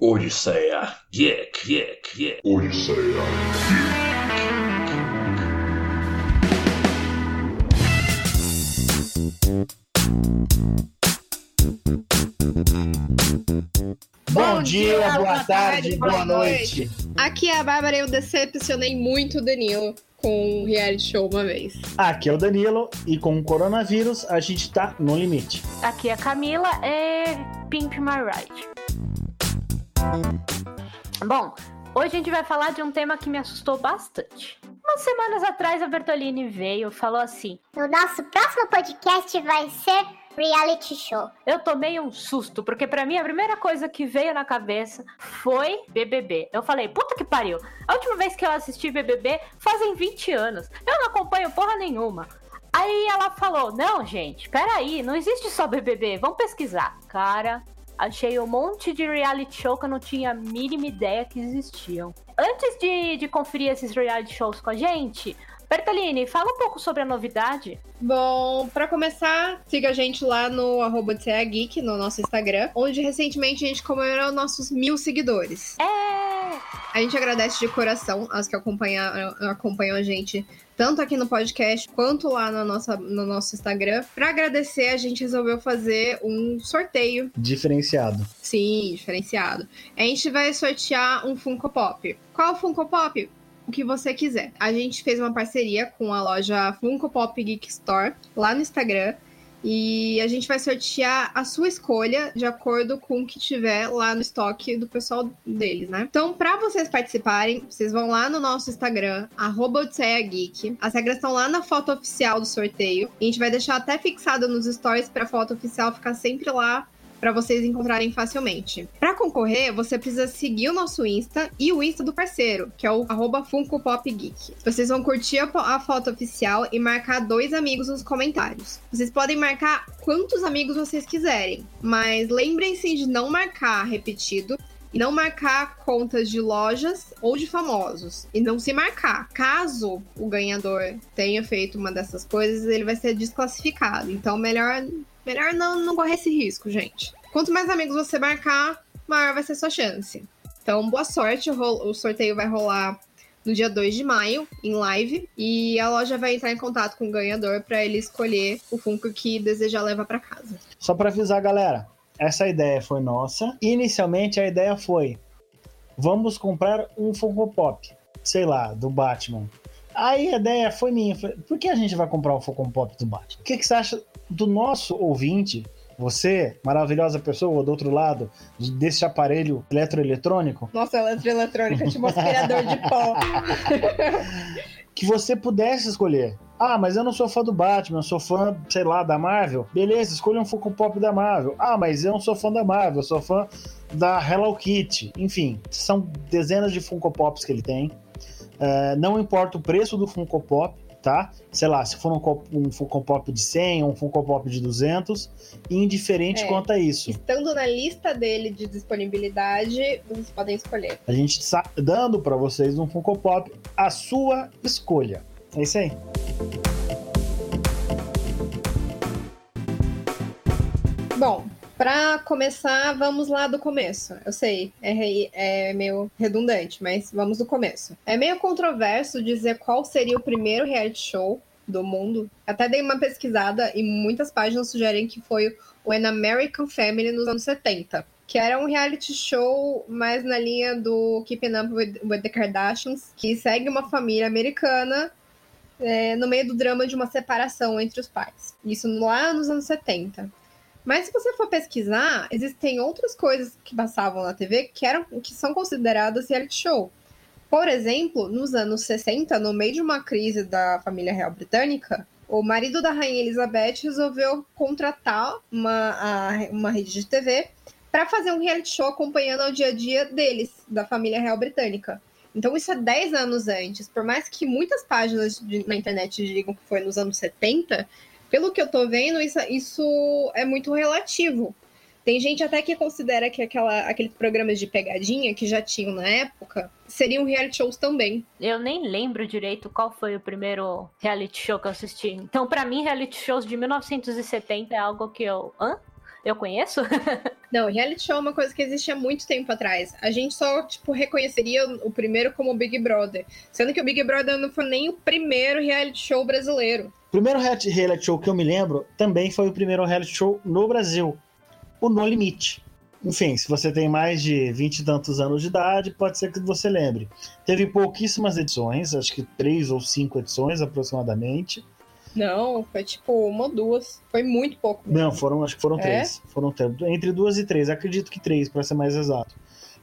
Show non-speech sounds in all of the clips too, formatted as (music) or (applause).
Odisseia Geek, Geek, Geek. Odisseia Bom dia, boa tarde, boa noite. Aqui é a Bárbara e eu decepcionei muito o Danilo com um reality show uma vez. Aqui é o Danilo e com o coronavírus a gente tá no limite. Aqui é a Camila é Pimp My Ride. Bom, hoje a gente vai falar de um tema que me assustou bastante. Umas semanas atrás a Bertolini veio e falou assim: O nosso próximo podcast vai ser reality show. Eu tomei um susto, porque pra mim a primeira coisa que veio na cabeça foi BBB. Eu falei, puta que pariu. A última vez que eu assisti BBB fazem 20 anos. Eu não acompanho porra nenhuma. Aí ela falou: Não, gente, peraí, não existe só BBB, vamos pesquisar. Cara, achei um monte de reality show que eu não tinha a mínima ideia que existiam. Antes de, de conferir esses reality shows com a gente, Bertolini, fala um pouco sobre a novidade. Bom, pra começar, siga a gente lá no arroba Geek, no nosso Instagram, onde recentemente a gente comemorou nossos mil seguidores. É! A gente agradece de coração as que acompanham, acompanham a gente tanto aqui no podcast quanto lá na nossa, no nosso Instagram. Pra agradecer, a gente resolveu fazer um sorteio. Diferenciado. Sim, diferenciado. A gente vai sortear um Funko Pop. Qual Funko Pop? O que você quiser. A gente fez uma parceria com a loja Funko Pop Geek Store lá no Instagram. E a gente vai sortear a sua escolha de acordo com o que tiver lá no estoque do pessoal deles, né? Então, para vocês participarem, vocês vão lá no nosso Instagram, Geek. As regras estão lá na foto oficial do sorteio. E a gente vai deixar até fixado nos stories pra foto oficial ficar sempre lá para vocês encontrarem facilmente. Para concorrer, você precisa seguir o nosso Insta e o Insta do parceiro, que é o arroba Funko Pop Geek. Vocês vão curtir a, a foto oficial e marcar dois amigos nos comentários. Vocês podem marcar quantos amigos vocês quiserem, mas lembrem-se de não marcar repetido e não marcar contas de lojas ou de famosos. E não se marcar. Caso o ganhador tenha feito uma dessas coisas, ele vai ser desclassificado. Então, melhor Melhor não, não correr esse risco, gente. Quanto mais amigos você marcar, maior vai ser sua chance. Então, boa sorte. O sorteio vai rolar no dia 2 de maio, em live, e a loja vai entrar em contato com o ganhador para ele escolher o Funko que deseja levar para casa. Só para avisar, galera, essa ideia foi nossa. Inicialmente a ideia foi: vamos comprar um Funko Pop, sei lá, do Batman. Aí a ideia foi minha. Por que a gente vai comprar um Funko Pop do Batman? O que, que você acha do nosso ouvinte, você, maravilhosa pessoa do outro lado desse aparelho eletroeletrônico. Nossa, eletroeletrônica, tipo um aspirador de pó. (laughs) que você pudesse escolher. Ah, mas eu não sou fã do Batman, eu sou fã, sei lá, da Marvel. Beleza, escolha um Funko Pop da Marvel. Ah, mas eu não sou fã da Marvel, eu sou fã da Hello Kitty. Enfim, são dezenas de Funko Pops que ele tem. Uh, não importa o preço do Funko Pop, tá? Sei lá, se for um, um Funko Pop de 100 ou um Funko Pop de 200, indiferente É. quanto a isso. Estando na lista dele de disponibilidade, vocês podem escolher. A gente está dando para vocês um Funko Pop a sua escolha. É isso aí. Bom, pra começar, vamos lá do começo. Eu sei, é, é meio redundante, mas vamos do começo. É meio controverso dizer qual seria o primeiro reality show do mundo. Até dei uma pesquisada e muitas páginas sugerem que foi o An American Family nos anos 70. Que era um reality show mais na linha do Keeping Up with, with the Kardashians, que segue uma família americana é, no meio do drama de uma separação entre os pais. Isso lá nos anos 70. Mas se você for pesquisar, existem outras coisas que passavam na TV que, eram, que são consideradas reality show. Por exemplo, nos anos 60, no meio de uma crise da família real britânica, o marido da rainha Elizabeth resolveu contratar uma, uma rede de TV para fazer um reality show acompanhando o dia a dia deles, da família real britânica. Então isso é 10 anos antes. Por mais que muitas páginas de- na internet digam que foi nos anos 70, pelo que eu tô vendo, isso, isso é muito relativo. Tem gente até que considera que aquela, aqueles programas de pegadinha que já tinham na época seriam reality shows também. Eu nem lembro direito qual foi o primeiro reality show que eu assisti. Então, pra mim, reality shows de 1970 é algo que eu. Hã? Eu conheço? (laughs) Não, reality show é uma coisa que existe há muito tempo atrás. A gente só, tipo, reconheceria o primeiro como Big Brother. Sendo que o Big Brother não foi nem o primeiro reality show brasileiro. O primeiro reality show que eu me lembro também foi o primeiro reality show no Brasil, o No Limite. Enfim, se você tem mais de 20 e tantos anos de idade, pode ser que você lembre. Teve pouquíssimas edições, acho que três ou cinco edições aproximadamente. Não, foi tipo uma ou duas. Foi muito pouco. Não, foram, acho que foram É? três. Foram três. Entre duas e três, acredito que três, para ser mais exato.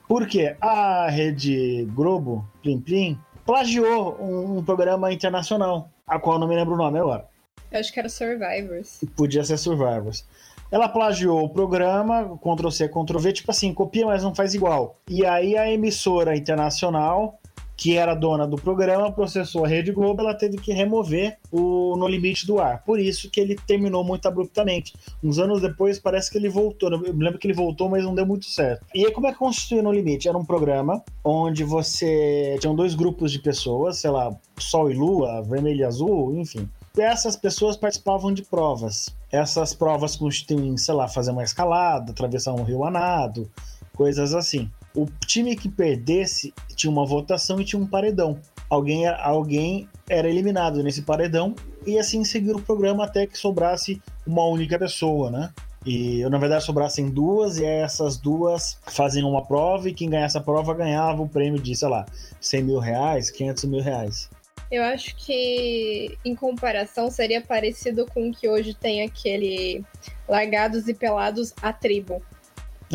Porque a rede Globo, Plim Plim, plagiou um, um programa internacional, a qual eu não me lembro o nome agora. Eu acho que era Survivors. Podia ser Survivors. Ela plagiou o programa, Ctrl-C, Ctrl-V, tipo assim, copia, mas não faz igual. E aí a emissora internacional, que era dona do programa, processou a Rede Globo, ela teve que remover o No Limite do ar. Por isso que ele terminou muito abruptamente. Uns anos depois, parece que ele voltou. Eu me lembro que ele voltou, mas não deu muito certo. E aí, como é que constituiu No Limite? Era um programa onde você... Tinham dois grupos de pessoas, sei lá, Sol e Lua, Vermelho e Azul, enfim. E essas pessoas participavam de provas. Essas provas constituem, sei lá, fazer uma escalada, atravessar um rio a nado, coisas assim. O time que perdesse tinha uma votação e tinha um paredão. Alguém, alguém era eliminado nesse paredão e assim seguir o programa até que sobrasse uma única pessoa, né? E na verdade sobrassem duas, e essas duas faziam uma prova, e quem ganhasse a prova ganhava o prêmio de, sei lá, 100 mil reais, 500 mil reais. Eu acho que, em comparação, seria parecido com o que hoje tem aquele Largados e Pelados a Tribo.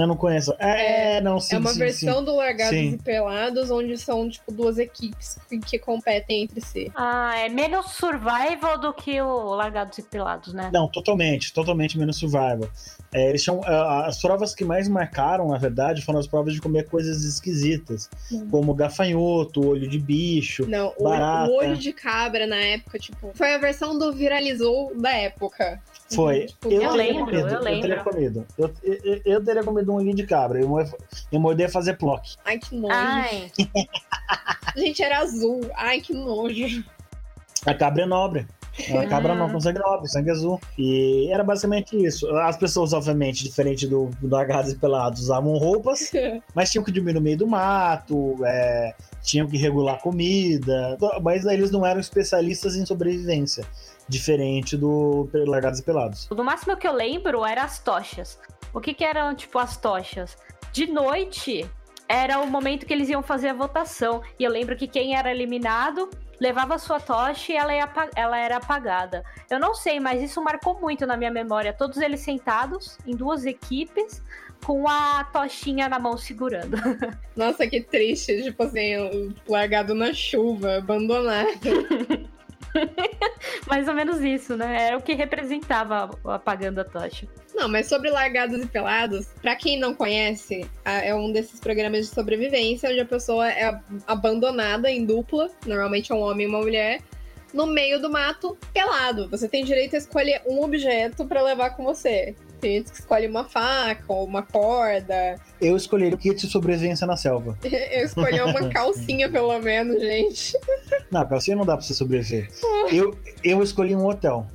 Eu não conheço. É, É, não, sim, é uma sim, versão sim. do Largados Sim. e Pelados, onde são, tipo, duas equipes que, que competem entre si. Ah, é menos survival do que o Largados e Pelados, né? Não, totalmente, totalmente menos survival. É, eles tinham, ah, as provas que mais marcaram, na verdade, foram as provas de comer coisas esquisitas, Hum. como gafanhoto, olho de bicho. Não, o, Barata. o olho de cabra na época, tipo, foi a versão do viralizou da época. Foi. Tipo, eu, eu teria lembro, comido, eu teria lembro. comido. Eu, eu, eu teria comido um olhinho de cabra. Eu, eu morder fazer plock. Ai, que nojo. Ai, (laughs) Gente, era azul. Ai, que nojo. A cabra é nobre. A cabra não com sangue nobre, sangue azul. E era basicamente isso. As pessoas, obviamente, diferente do, do Agados e Pelados, usavam roupas, (laughs) mas tinham que dormir no meio do mato, é, tinham que regular comida, mas eles não eram especialistas em sobrevivência, diferente do Largados e Pelados. do máximo que eu lembro era as tochas. O que que eram, tipo, as tochas? De noite era o momento que eles iam fazer a votação. E eu lembro que quem era eliminado levava a sua tocha e ela, ia ela era apagada. Eu não sei, mas isso marcou muito na minha memória. Todos eles sentados em duas equipes com a tochinha na mão segurando. (laughs) Nossa, que triste. Tipo assim, largado na chuva, abandonado. (laughs) (laughs) Mais ou menos isso, né? Era o que representava apagando a tocha. Não, mas sobre Largados e Pelados, pra quem não conhece, é um desses programas de sobrevivência onde a pessoa é ab- abandonada em dupla, normalmente é um homem e uma mulher, no meio do mato, pelado. Você tem direito a escolher um objeto pra levar com você. Tem gente que escolhe uma faca ou uma corda. Eu escolhi o kit de sobrevivência na selva. (laughs) Eu escolhi uma calcinha, pelo menos, gente. Não, calcinha não dá pra você sobreviver. Eu, eu escolhi um hotel.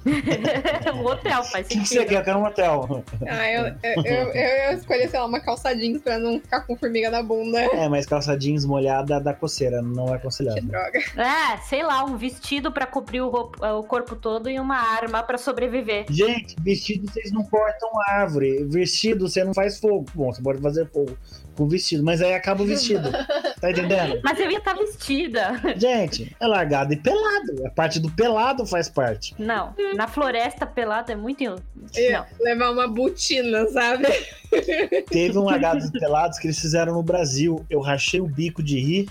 o (laughs) hotel faz O que, que você sentido. quer? Eu quero um hotel. Ah, eu, eu, eu, eu escolhi, sei lá, uma calça jeans pra não ficar com formiga na bunda. É, mas calça jeans molhada dá coceira, não é Que aconselhável. droga. É, sei lá, um vestido pra cobrir o, o corpo todo e uma arma pra sobreviver. Gente, vestido vocês não cortam árvore. Vestido você não faz fogo. Bom, você pode fazer fogo com vestido, mas aí acaba o vestido. Tá entendendo? (laughs) Mas eu ia estar vestida. Gente, é largado e pelado. A parte do pelado faz parte. Não, na floresta pelada é muito. Ia Não. levar uma botina, sabe? (laughs) Teve um largados e pelados que eles fizeram no Brasil. Eu rachei o bico de rir.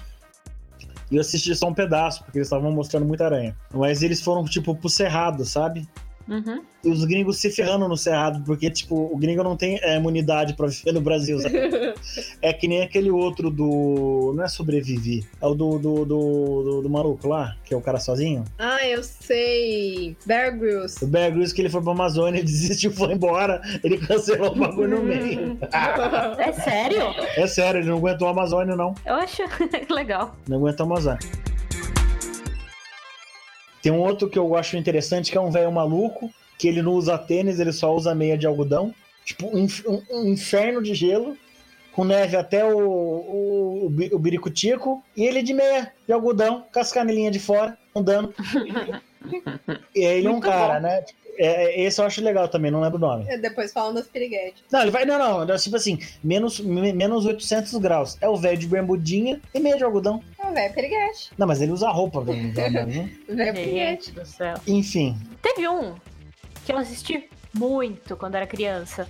E eu assisti só um pedaço, porque eles estavam mostrando muita aranha. Mas eles foram, tipo, pro cerrado, sabe? Uhum. E os gringos se ferrando no cerrado, porque, tipo, o gringo não tem é, imunidade pra viver no Brasil, sabe? (laughs) É que nem aquele outro do. Não é sobreviver. É o do, do, do, do, do maluco lá, que é o cara sozinho. Ah, eu sei. Bear Grylls. O Bear Grylls que ele foi pra Amazônia, (laughs) desistiu, foi embora. Ele cancelou o bagulho no meio. É sério? É sério, ele não aguentou a Amazônia, não. Eu acho (laughs) legal. Não aguentou a Amazônia. Tem um outro que eu acho interessante, que é um velho maluco, que ele não usa tênis, ele só usa meia de algodão. Tipo, um, um- um inferno de gelo, com neve até o, o, o, bi- o biricutico, e ele de meia, de algodão, com as canelinhas de fora, andando. (laughs) e aí ele é um cara, bom. né? É, é, esse eu acho legal também, não lembro o nome. E Depois falam das piriguetes. Não, ele vai. Não, não. Tipo assim, menos, me- menos 800 graus. É o velho de bermudinha e meia de algodão. É o velho piriguete. Não, mas ele usa roupa, né? (laughs) O velho piriguete. Do céu. Enfim. Teve um que eu assisti muito quando era criança.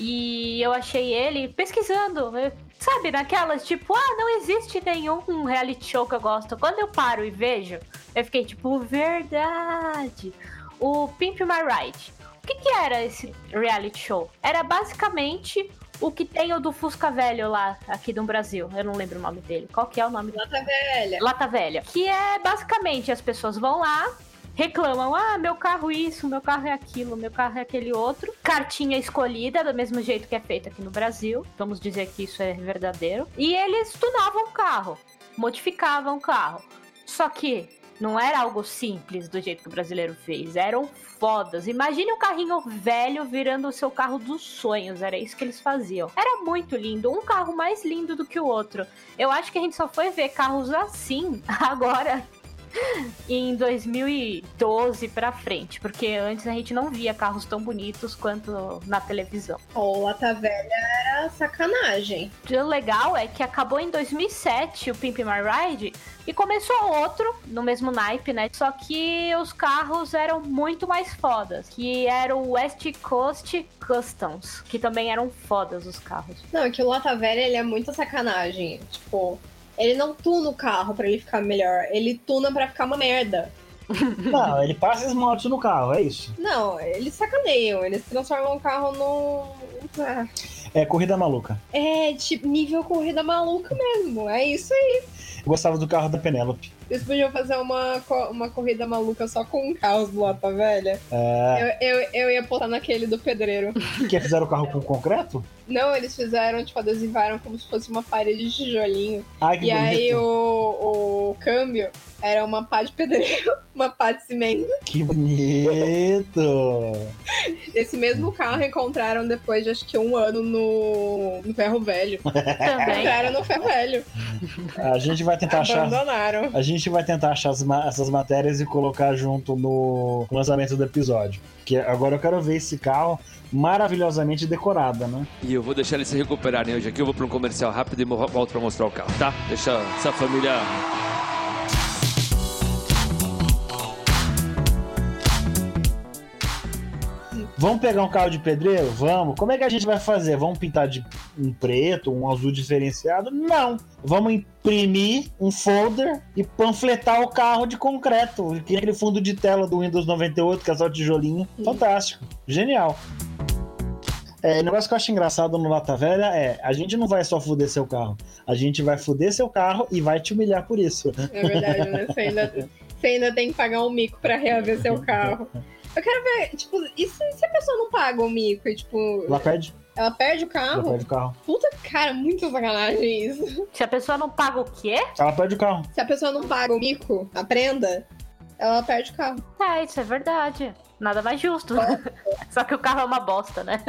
E eu achei ele pesquisando. eu- Sabe, naquelas tipo, ah, não existe nenhum reality show que eu gosto. Quando eu paro e vejo, eu fiquei tipo, verdade. O Pimp My Ride. O que, que era esse reality show? Era basicamente o que tem o do Fusca Velho lá, aqui no Brasil. Eu não lembro o nome dele. Qual que é o nome Lata velha. Lata Velha. Que é basicamente as pessoas vão lá, reclamam: ah, meu carro isso, meu carro é aquilo, meu carro é aquele outro. Cartinha escolhida, do mesmo jeito que é feito aqui no Brasil. Vamos dizer que isso é verdadeiro. E eles tunavam o carro, modificavam o carro. Só que não era algo simples do jeito que o brasileiro fez, eram fodas. Imagine um carrinho velho virando o seu carro dos sonhos, era isso que eles faziam. Era muito lindo, um carro mais lindo do que o outro. Eu acho que a gente só foi ver carros assim (laughs) agora em 2012 pra frente, porque antes a gente não via carros tão bonitos quanto na televisão. O Lata velha era sacanagem. O legal é que acabou em 2007 o Pimp My Ride e começou outro no mesmo naipe, né? Só que os carros eram muito mais fodas, que era o West Coast Customs, que também eram fodas os carros. Não, é que o Lata velha ele é muita sacanagem. Tipo, ele não tuna o carro pra ele ficar melhor. Ele tuna pra ficar uma merda. (laughs) Não, ele passa esmalte no carro, é isso. Não, eles sacaneiam. Eles transformam o carro num. Ah, É corrida maluca. É, tipo, nível corrida maluca mesmo. É isso aí. Eu gostava do carro da Penélope. Eles podiam fazer uma, uma corrida maluca só com carros do Lata velha. É, Eu, eu, eu ia botar naquele do pedreiro. (laughs) que fizeram o carro com concreto? Não, eles fizeram, tipo, adesivaram como se fosse uma parede de tijolinho. Ai, que E bonito. aí o, o câmbio era uma pá de pedreiro, (laughs) uma pá de cimento. Que bonito. Esse mesmo carro encontraram depois de acho que um ano no, no ferro velho. Também. Encontraram no ferro velho. A gente vai tentar achar. Abandonaram. A gente vai tentar achar essas matérias e colocar junto no lançamento do episódio. Que agora eu quero ver esse carro maravilhosamente decorado, né? E eu vou deixar eles se recuperarem hoje aqui. Eu vou para um comercial rápido e volto para mostrar o carro, tá? Deixa essa família. Vamos pegar um carro de pedreiro? Vamos. Como é que a gente vai fazer? Vamos pintar de um preto, um azul diferenciado? Não. Vamos imprimir um folder e panfletar o carro de concreto. Que aquele fundo de tela do Windows 98, que é só tijolinho. Fantástico. Genial. É, o negócio que eu acho engraçado no Lata Velha é: a gente não vai só fuder seu carro, a gente vai fuder seu carro e vai te humilhar por isso. É verdade, né? Você ainda, você ainda tem que pagar um mico pra reaver seu carro. (laughs) Eu quero ver, tipo, e se, se a pessoa não paga o mico e, tipo, Lá perde, ela perde o ela carro? perde o carro. Puta, cara, muito sacanagem isso. Se a pessoa não paga o quê? Ela perde o carro. Se a pessoa não paga o mico, a prenda, ela perde o carro. É, isso é verdade. Nada mais justo. (laughs) Só que o carro é uma bosta, né?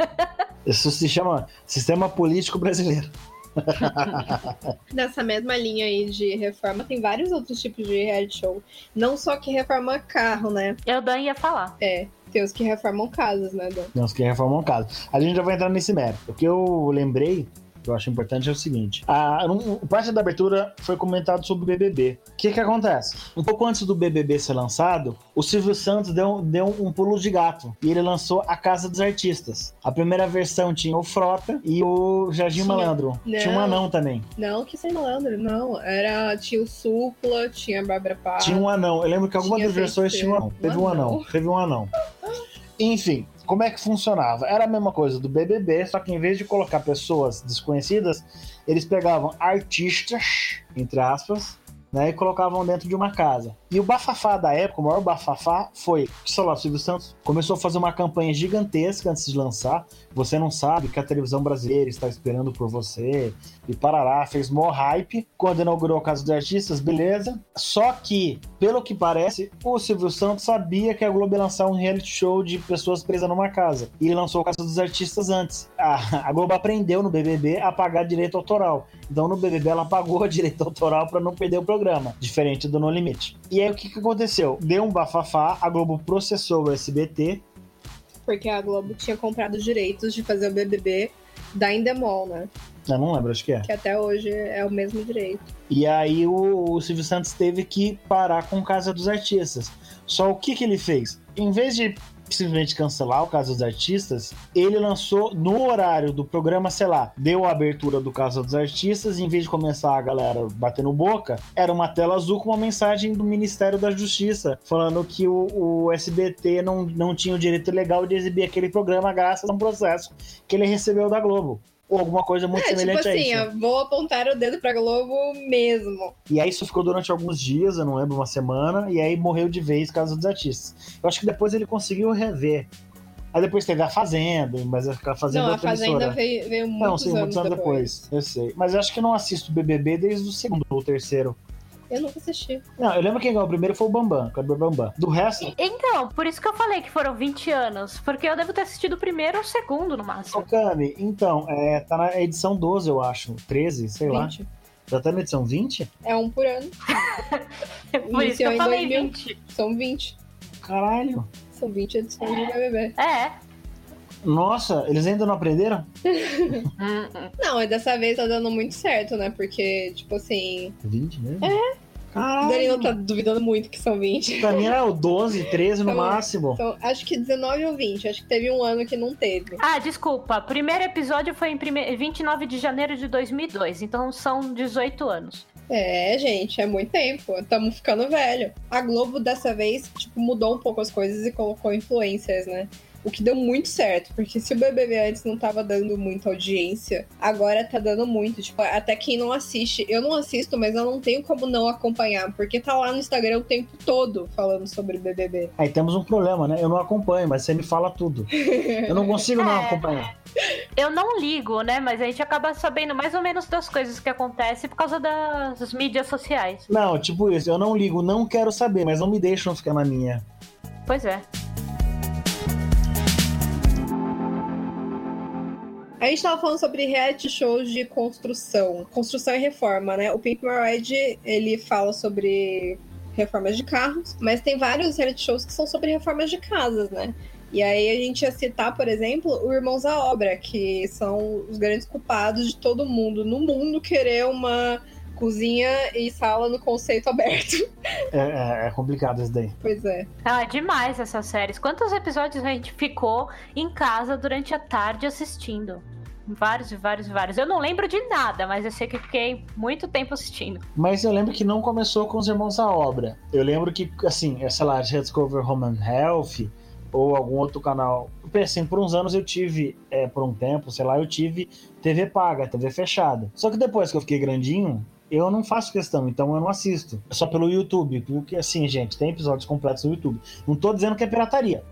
Isso se chama sistema político brasileiro. (laughs) Nessa mesma linha aí de reforma, tem vários outros tipos de reality show. Não só que reforma carro, né? Eu Dan ia falar. É, tem os que reformam casas, né, Dan? Não, que reformam casa. A gente já vai entrar nesse mérito. O que eu lembrei, que eu acho importante, é o seguinte: a, parte da abertura foi comentado sobre o BBB. O que que acontece? Um pouco antes do BBB ser lançado, o Silvio Santos deu, deu um pulo de gato e ele lançou a Casa dos Artistas. A primeira versão tinha o Frota e o Jardim Tinha. Malandro. Não. Tinha um anão também. Não que sem malandro, não. Era, tinha o Supla, tinha a Bárbara Paz. Tinha um anão. Eu lembro que algumas das versões tinha um anão. Teve um anão. Teve um anão. Enfim, como é que funcionava? Era a mesma coisa do BBB, só que em vez de colocar pessoas desconhecidas, eles pegavam artistas, entre aspas, né, e colocavam dentro de uma casa. E o bafafá da época, o maior bafafá foi, lá, o Silvio Santos começou a fazer uma campanha gigantesca antes de lançar. Você não sabe que a televisão brasileira está esperando por você. E parará, fez mó hype. Quando inaugurou o Casa dos Artistas, beleza. Só que, pelo que parece, o Silvio Santos sabia que a Globo ia lançar um reality show de pessoas presas numa casa. E ele lançou o Casa dos Artistas antes. A, a Globo aprendeu no BBB a pagar direito autoral. Então no BBB ela pagou (laughs) direito autoral para não perder o programa, diferente do No Limite. E aí o que, que aconteceu? Deu um bafafá, a Globo processou o SBT. Porque a Globo tinha comprado os direitos de fazer o BBB da Endemol, né? Eu não lembro, acho que é. Que até hoje é o mesmo direito. E aí o, o Silvio Santos teve que parar com Casa dos Artistas. Só o que, que ele fez? Em vez de simplesmente cancelar o Casa dos Artistas, ele lançou no horário do programa, sei lá, deu a abertura do Casa dos Artistas, em vez de começar a galera batendo boca, era uma tela azul com uma mensagem do Ministério da Justiça, falando que o, o SBT não, não tinha o direito legal de exibir aquele programa graças a um processo que ele recebeu da Globo ou alguma coisa muito é, tipo semelhante assim, a isso. vou apontar o dedo pra Globo mesmo. E aí isso ficou durante alguns dias, eu não lembro, uma semana, e aí morreu de vez Casa dos Artistas. Eu acho que depois ele conseguiu rever. Aí depois teve a Fazenda, mas a Fazenda Não, é a Fazenda veio, veio muitos Não, sim, anos, muitos anos depois. depois. Eu sei. Mas eu acho que não assisto BBB desde o segundo ou terceiro. Eu nunca assisti. Não, eu lembro quem ganhou o primeiro foi o Bambam, o Kleber Bambam. Do resto, Então, por isso que eu falei que foram 20 anos. Porque eu devo ter assistido o primeiro ou o segundo, no Ô, máximo. Cami, então, é, tá na edição 12, eu acho. 13, sei lá. 20. Já tá na edição 20? É um por ano. (laughs) Por isso que eu falei 2000. 20. São 20. Caralho. São 20 edições de BBB. É. Nossa, eles ainda não aprenderam? (laughs) Hum, hum. Não, e dessa vez tá dando muito certo, né? Porque, tipo assim, 20 mesmo? É. o Caralho. Danilo tá duvidando muito que são 20. Pra mim era o 12, 13 no bom. máximo. Então, acho que 19 ou 20. Acho que teve um ano que não teve. Ah, desculpa. Primeiro episódio foi em prime... 29 de janeiro de 2002. Então são 18 anos. É, gente, é muito tempo. Estamos ficando velho. A Globo dessa vez, tipo, mudou um pouco as coisas e colocou influencers, né? O que deu muito certo, porque se o BBB antes não tava dando muita audiência, agora tá dando muito. Tipo, até quem não assiste, eu não assisto, mas eu não tenho como não acompanhar, porque tá lá no Instagram o tempo todo falando sobre BBB. Aí temos um problema, né? Eu não acompanho, mas você me fala tudo. Eu não consigo não (laughs) É. acompanhar. Eu não ligo, né? Mas a gente acaba sabendo mais ou menos das coisas que acontecem por causa das mídias sociais. Não, tipo isso, eu não ligo, não quero saber, mas não me deixam ficar na minha. Pois é. A gente tava falando sobre reality shows de construção. Construção e reforma, né? O Pink Ride, ele fala sobre reformas de carros, mas tem vários reality shows que são sobre reformas de casas, né? E aí a gente ia citar, por exemplo, o Irmãos à Obra, que são os grandes culpados de todo mundo no mundo querer uma cozinha e sala no conceito aberto. (laughs) É, é- é complicado isso daí. Pois é. Ah, demais essas séries. Quantos episódios a gente ficou em casa durante a tarde assistindo? Vários e vários e vários. Eu não lembro de nada, mas eu sei que fiquei muito tempo assistindo. Mas eu lembro que não começou com os Irmãos à Obra. Eu lembro que, assim, é, sei lá, Rediscover Home and Health ou algum outro canal. Assim, por uns anos eu tive, é, por um tempo, sei lá, eu tive TV paga, TV fechada. Só que depois que eu fiquei grandinho, eu não faço questão, então eu não assisto. É só pelo YouTube. Porque, assim, gente, tem episódios completos no YouTube. Não tô dizendo que é pirataria.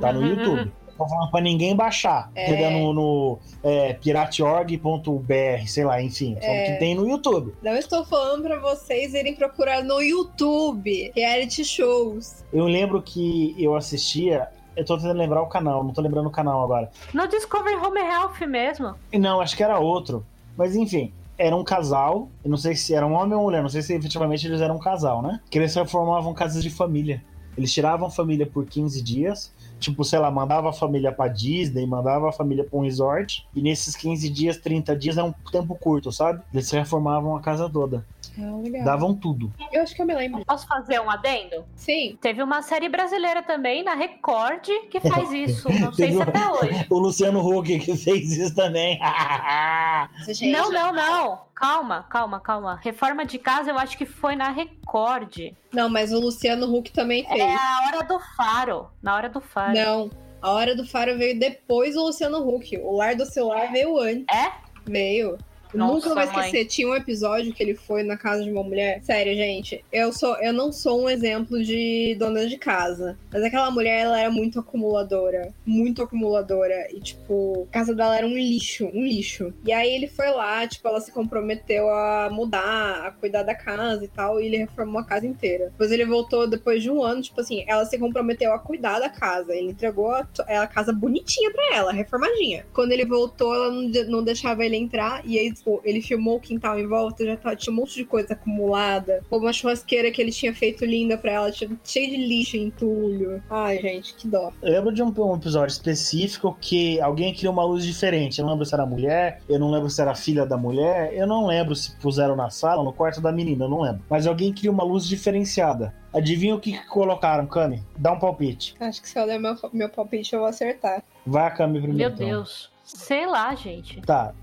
Tá no (laughs) YouTube. Tô falando pra ninguém baixar. É. Entendeu? No, no é, pirateorg.br, sei lá, enfim. É. que tem no YouTube. Não estou falando pra vocês irem procurar no YouTube reality shows. Eu lembro que eu assistia. Eu tô tentando lembrar o canal, não tô lembrando o canal agora. No Discovery Home Health mesmo. Não, acho que era outro. Mas enfim, era um casal. Eu não sei se era um homem ou mulher, não sei se efetivamente eles eram um casal, né? Que eles formavam casas de família. Eles tiravam família por 15 dias. Tipo, sei lá, mandava a família pra Disney, mandava a família pra um resort. E nesses 15 dias, 30 dias é um tempo curto, sabe? Eles reformavam a casa toda. Ah, legal. Davam tudo. Eu acho que eu me lembro. Posso fazer um adendo? Sim. Teve uma série brasileira também, na Record, que faz (laughs) isso. Não sei se uma- até hoje. (laughs) O Luciano Huck que fez isso também. (laughs) Gente, Não, não, não. Calma, calma, calma. Reforma de casa eu acho que foi na Record. Não, mas o Luciano Huck também fez. É a hora do faro. Na hora do faro. Não. A Hora do Faro veio depois do Luciano Huck. O Lar do Celular veio antes. É? Veio. Nossa, Nunca vou mãe. esquecer. Tinha um episódio que ele foi na casa de uma mulher. Sério, gente. Eu, sou, eu não sou um exemplo de dona de casa. Mas aquela mulher, ela era muito acumuladora. Muito acumuladora. E, tipo, a casa dela era um lixo. Um lixo. E aí ele foi lá, tipo, ela se comprometeu a mudar, a cuidar da casa e tal. E ele reformou a casa inteira. Depois ele voltou depois de um ano, tipo assim, ela se comprometeu a cuidar da casa. Ele entregou a, a casa bonitinha pra ela, reformadinha. Quando ele voltou, ela não, não deixava ele entrar. E aí, tipo, ele filmou o quintal em volta, já tá, tinha um monte de coisa acumulada. Uma churrasqueira que ele tinha feito linda pra ela, tinha, cheio de lixo e entulho. Ai, gente, que dó. Eu lembro de um, um episódio específico que alguém queria uma luz diferente. Eu não lembro se era mulher, eu não lembro se era filha da mulher, eu não lembro se puseram na sala, no quarto da menina, eu não lembro. Mas alguém queria uma luz diferenciada. Adivinha o que, que colocaram, Cami? Dá um palpite. Acho que se eu der meu, meu palpite, eu vou acertar. Vai a Cami primeiro. Meu então. Deus. Sei lá, gente. Tá.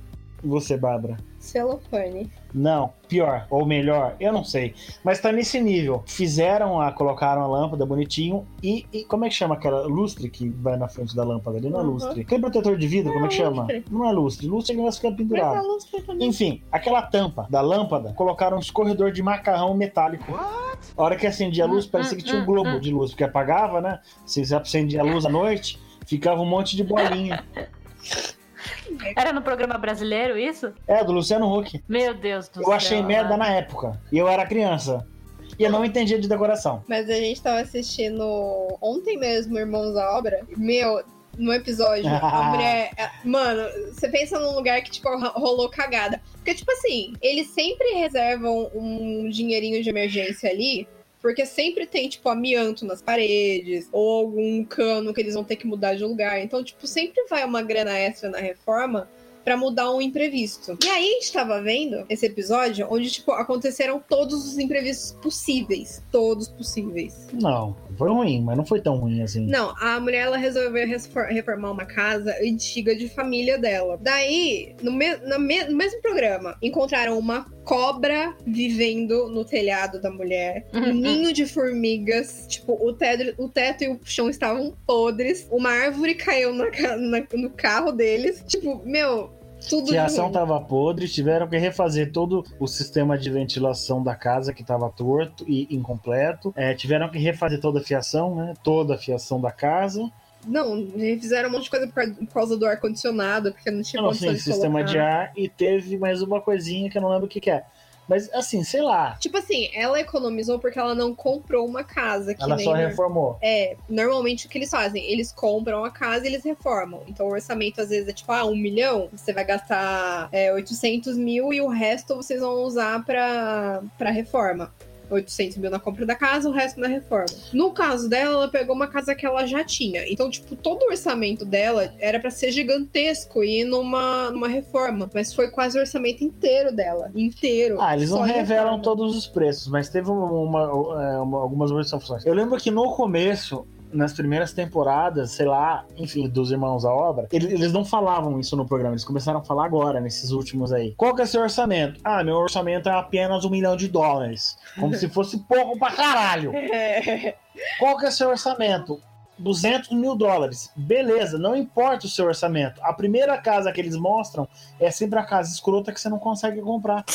E você, Bárbara? Celofane. Não, pior ou melhor, eu não sei. Mas tá nesse nível. Fizeram a, colocaram a lâmpada bonitinho e, e como é que chama aquela lustre que vai na frente da lâmpada ali? Não é Uhum. lustre. Tem protetor de vidro, como é que Não, chama? lustre. Não é lustre. Lustre é que nós fica Mas a pendurado. também. Enfim, aquela tampa da lâmpada colocaram um escorredor de macarrão metálico. A hora que acendia a luz, Hum, parecia hum, que tinha um hum, globo hum. de luz, porque apagava, né? Se você acendia a luz à noite, ficava um monte de bolinha. (laughs) (laughs) Era no programa brasileiro isso? É, do Luciano Huck. Meu Deus do Eu céu. achei merda na época. E eu era criança. E eu não entendia de decoração. Mas a gente tava assistindo ontem mesmo, Irmãos à Obra. Meu, no episódio, a (laughs) mulher. Mano, você pensa num lugar que, tipo, ro- rolou cagada. Porque, tipo assim, eles sempre reservam um dinheirinho de emergência ali. Porque sempre tem, tipo, amianto nas paredes, ou algum cano que eles vão ter que mudar de lugar. Então, tipo, sempre vai uma grana extra na reforma pra mudar um imprevisto. E aí a gente tava vendo esse episódio onde, tipo, aconteceram todos os imprevistos possíveis. Todos possíveis. Não, foi ruim, mas não foi tão ruim assim. Não, a mulher ela resolveu reformar uma casa antiga de família dela. Daí, no, me- na me- no mesmo programa, encontraram uma cobra vivendo no telhado da mulher, um ninho de formigas, tipo, o teto, o teto e o chão estavam podres, uma árvore caiu na na- no carro deles. Tipo, meu, tudo Que a ação ruim. tava podre, tiveram que refazer todo o sistema de ventilação da casa que tava torto e incompleto. É, tiveram que refazer toda a fiação, né? Toda a fiação da casa. Não, fizeram um monte de coisa por causa, do ar-condicionado, porque não tinha Não, assim, de sistema de ar e teve mais uma coisinha que eu não lembro o que, que é. Mas assim, sei lá. Tipo assim, ela economizou porque ela não comprou uma casa. Que Ela só reformou. É, normalmente o que eles fazem? Eles compram a casa e eles reformam. Então o orçamento às vezes é tipo, ah, um milhão, você vai gastar é, 800 mil e o resto vocês vão usar pra, pra reforma. 800 mil na compra da casa, o resto na reforma. No caso dela, ela pegou uma casa que ela já tinha. Então, tipo, todo o orçamento dela era pra ser gigantesco e ir numa, numa reforma. Mas foi quase o orçamento inteiro dela. Inteiro. Ah, eles não revelam reforma. todos os preços, mas teve uma, uma- é, uma- algumas versões. Eu lembro que no começo, nas primeiras temporadas, sei lá, enfim, dos Irmãos à Obra, eles, eles não falavam isso no programa, eles começaram a falar agora, nesses últimos aí. Qual que é seu orçamento? Ah, meu orçamento é apenas um milhão de dólares. Como se fosse (laughs) pouco pra caralho. É. Qual que é seu orçamento? 200 mil dólares. Beleza, não importa o seu orçamento. A primeira casa que eles mostram é sempre a casa escrota que você não consegue comprar.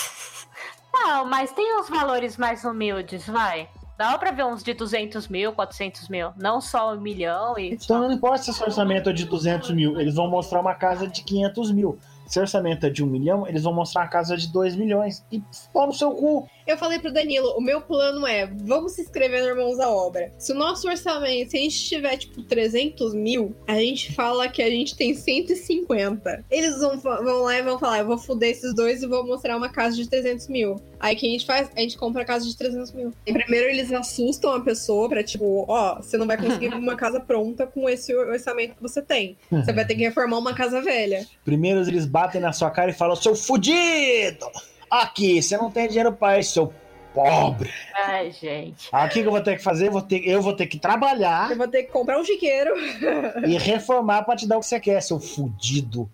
Não, mas tem uns valores mais humildes, vai. Dá pra ver uns de 200 mil, 400 mil. Não só um milhão e. Então não importa se esse orçamento é de 200 mil, eles vão mostrar uma casa de 500 mil. Se o orçamento é de 1 milhão, eles vão mostrar uma casa de 2 milhões. E pau no seu cu. Eu falei pro Danilo, o meu plano é, vamos se inscrever no Irmãos à Obra. Se o nosso orçamento, se a gente tiver, tipo, 300 mil, a gente fala que a gente tem 150. Eles vão, vão lá e vão falar, eu vou fuder esses dois e vou mostrar uma casa de 300 mil. Aí o que a gente faz? A gente compra a casa de 300 mil. E primeiro eles assustam a pessoa pra, tipo, ó, você não vai conseguir (laughs) uma casa pronta com esse orçamento que você tem. Você vai ter que reformar uma casa velha. Primeiro eles batem na sua cara e falam: seu fudido! Aqui, você não tem dinheiro pra isso, seu pobre. Ai, gente. Aqui que eu vou ter que fazer, eu vou ter, eu vou ter que trabalhar Eu vou ter que comprar um chiqueiro. (laughs) e reformar pra te dar o que você quer, seu fudido.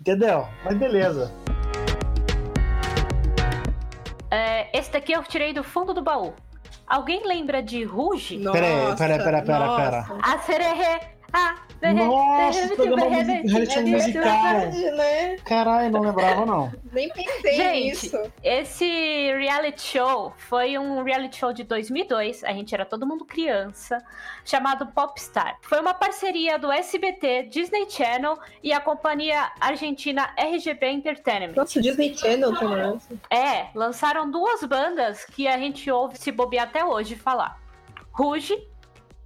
Entendeu? Mas beleza. É, esse daqui eu tirei do fundo do baú. Alguém lembra de Ruge? Peraí, pera, pera, pera, nossa. pera. A sererê, Ah, Nossa, programa musical, né? Caralho, não lembrava não. (laughs) Nem pensei Gente, nisso. Esse reality show foi um reality show de 2002, a gente era todo mundo criança, chamado Popstar. Foi uma parceria do SBT, Disney Channel e a companhia argentina RGB Entertainment. Nossa, o Disney Channel também. É, lançaram duas bandas que a gente ouve se bobear até hoje falar. Ruge,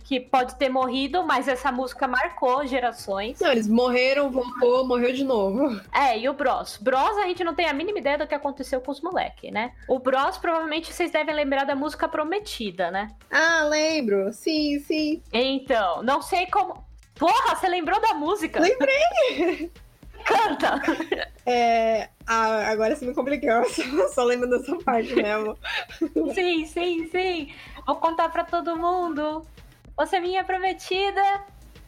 que pode ter morrido, mas essa música marcou gerações. Não, eles morreram, voltou, morreu de novo. É, e o Bros. Bros, a gente não tem a mínima ideia do que aconteceu com os moleques, né? O Bros, provavelmente vocês devem lembrar da música Prometida, né? Ah, lembro. Sim, sim. Então, não sei como. Porra, você lembrou da música? Lembrei. (laughs) Canta! É, ah, agora você me complicou. (laughs) Só, só lembro dessa parte mesmo. sim, sim, sim. Vou contar pra todo mundo. Você é minha prometida.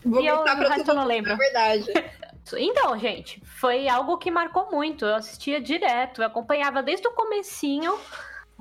Vou E eu- pra resto eu não lembro. É verdade. (laughs) Então, gente, foi algo que marcou muito. Eu assistia direto, eu acompanhava desde o comecinho,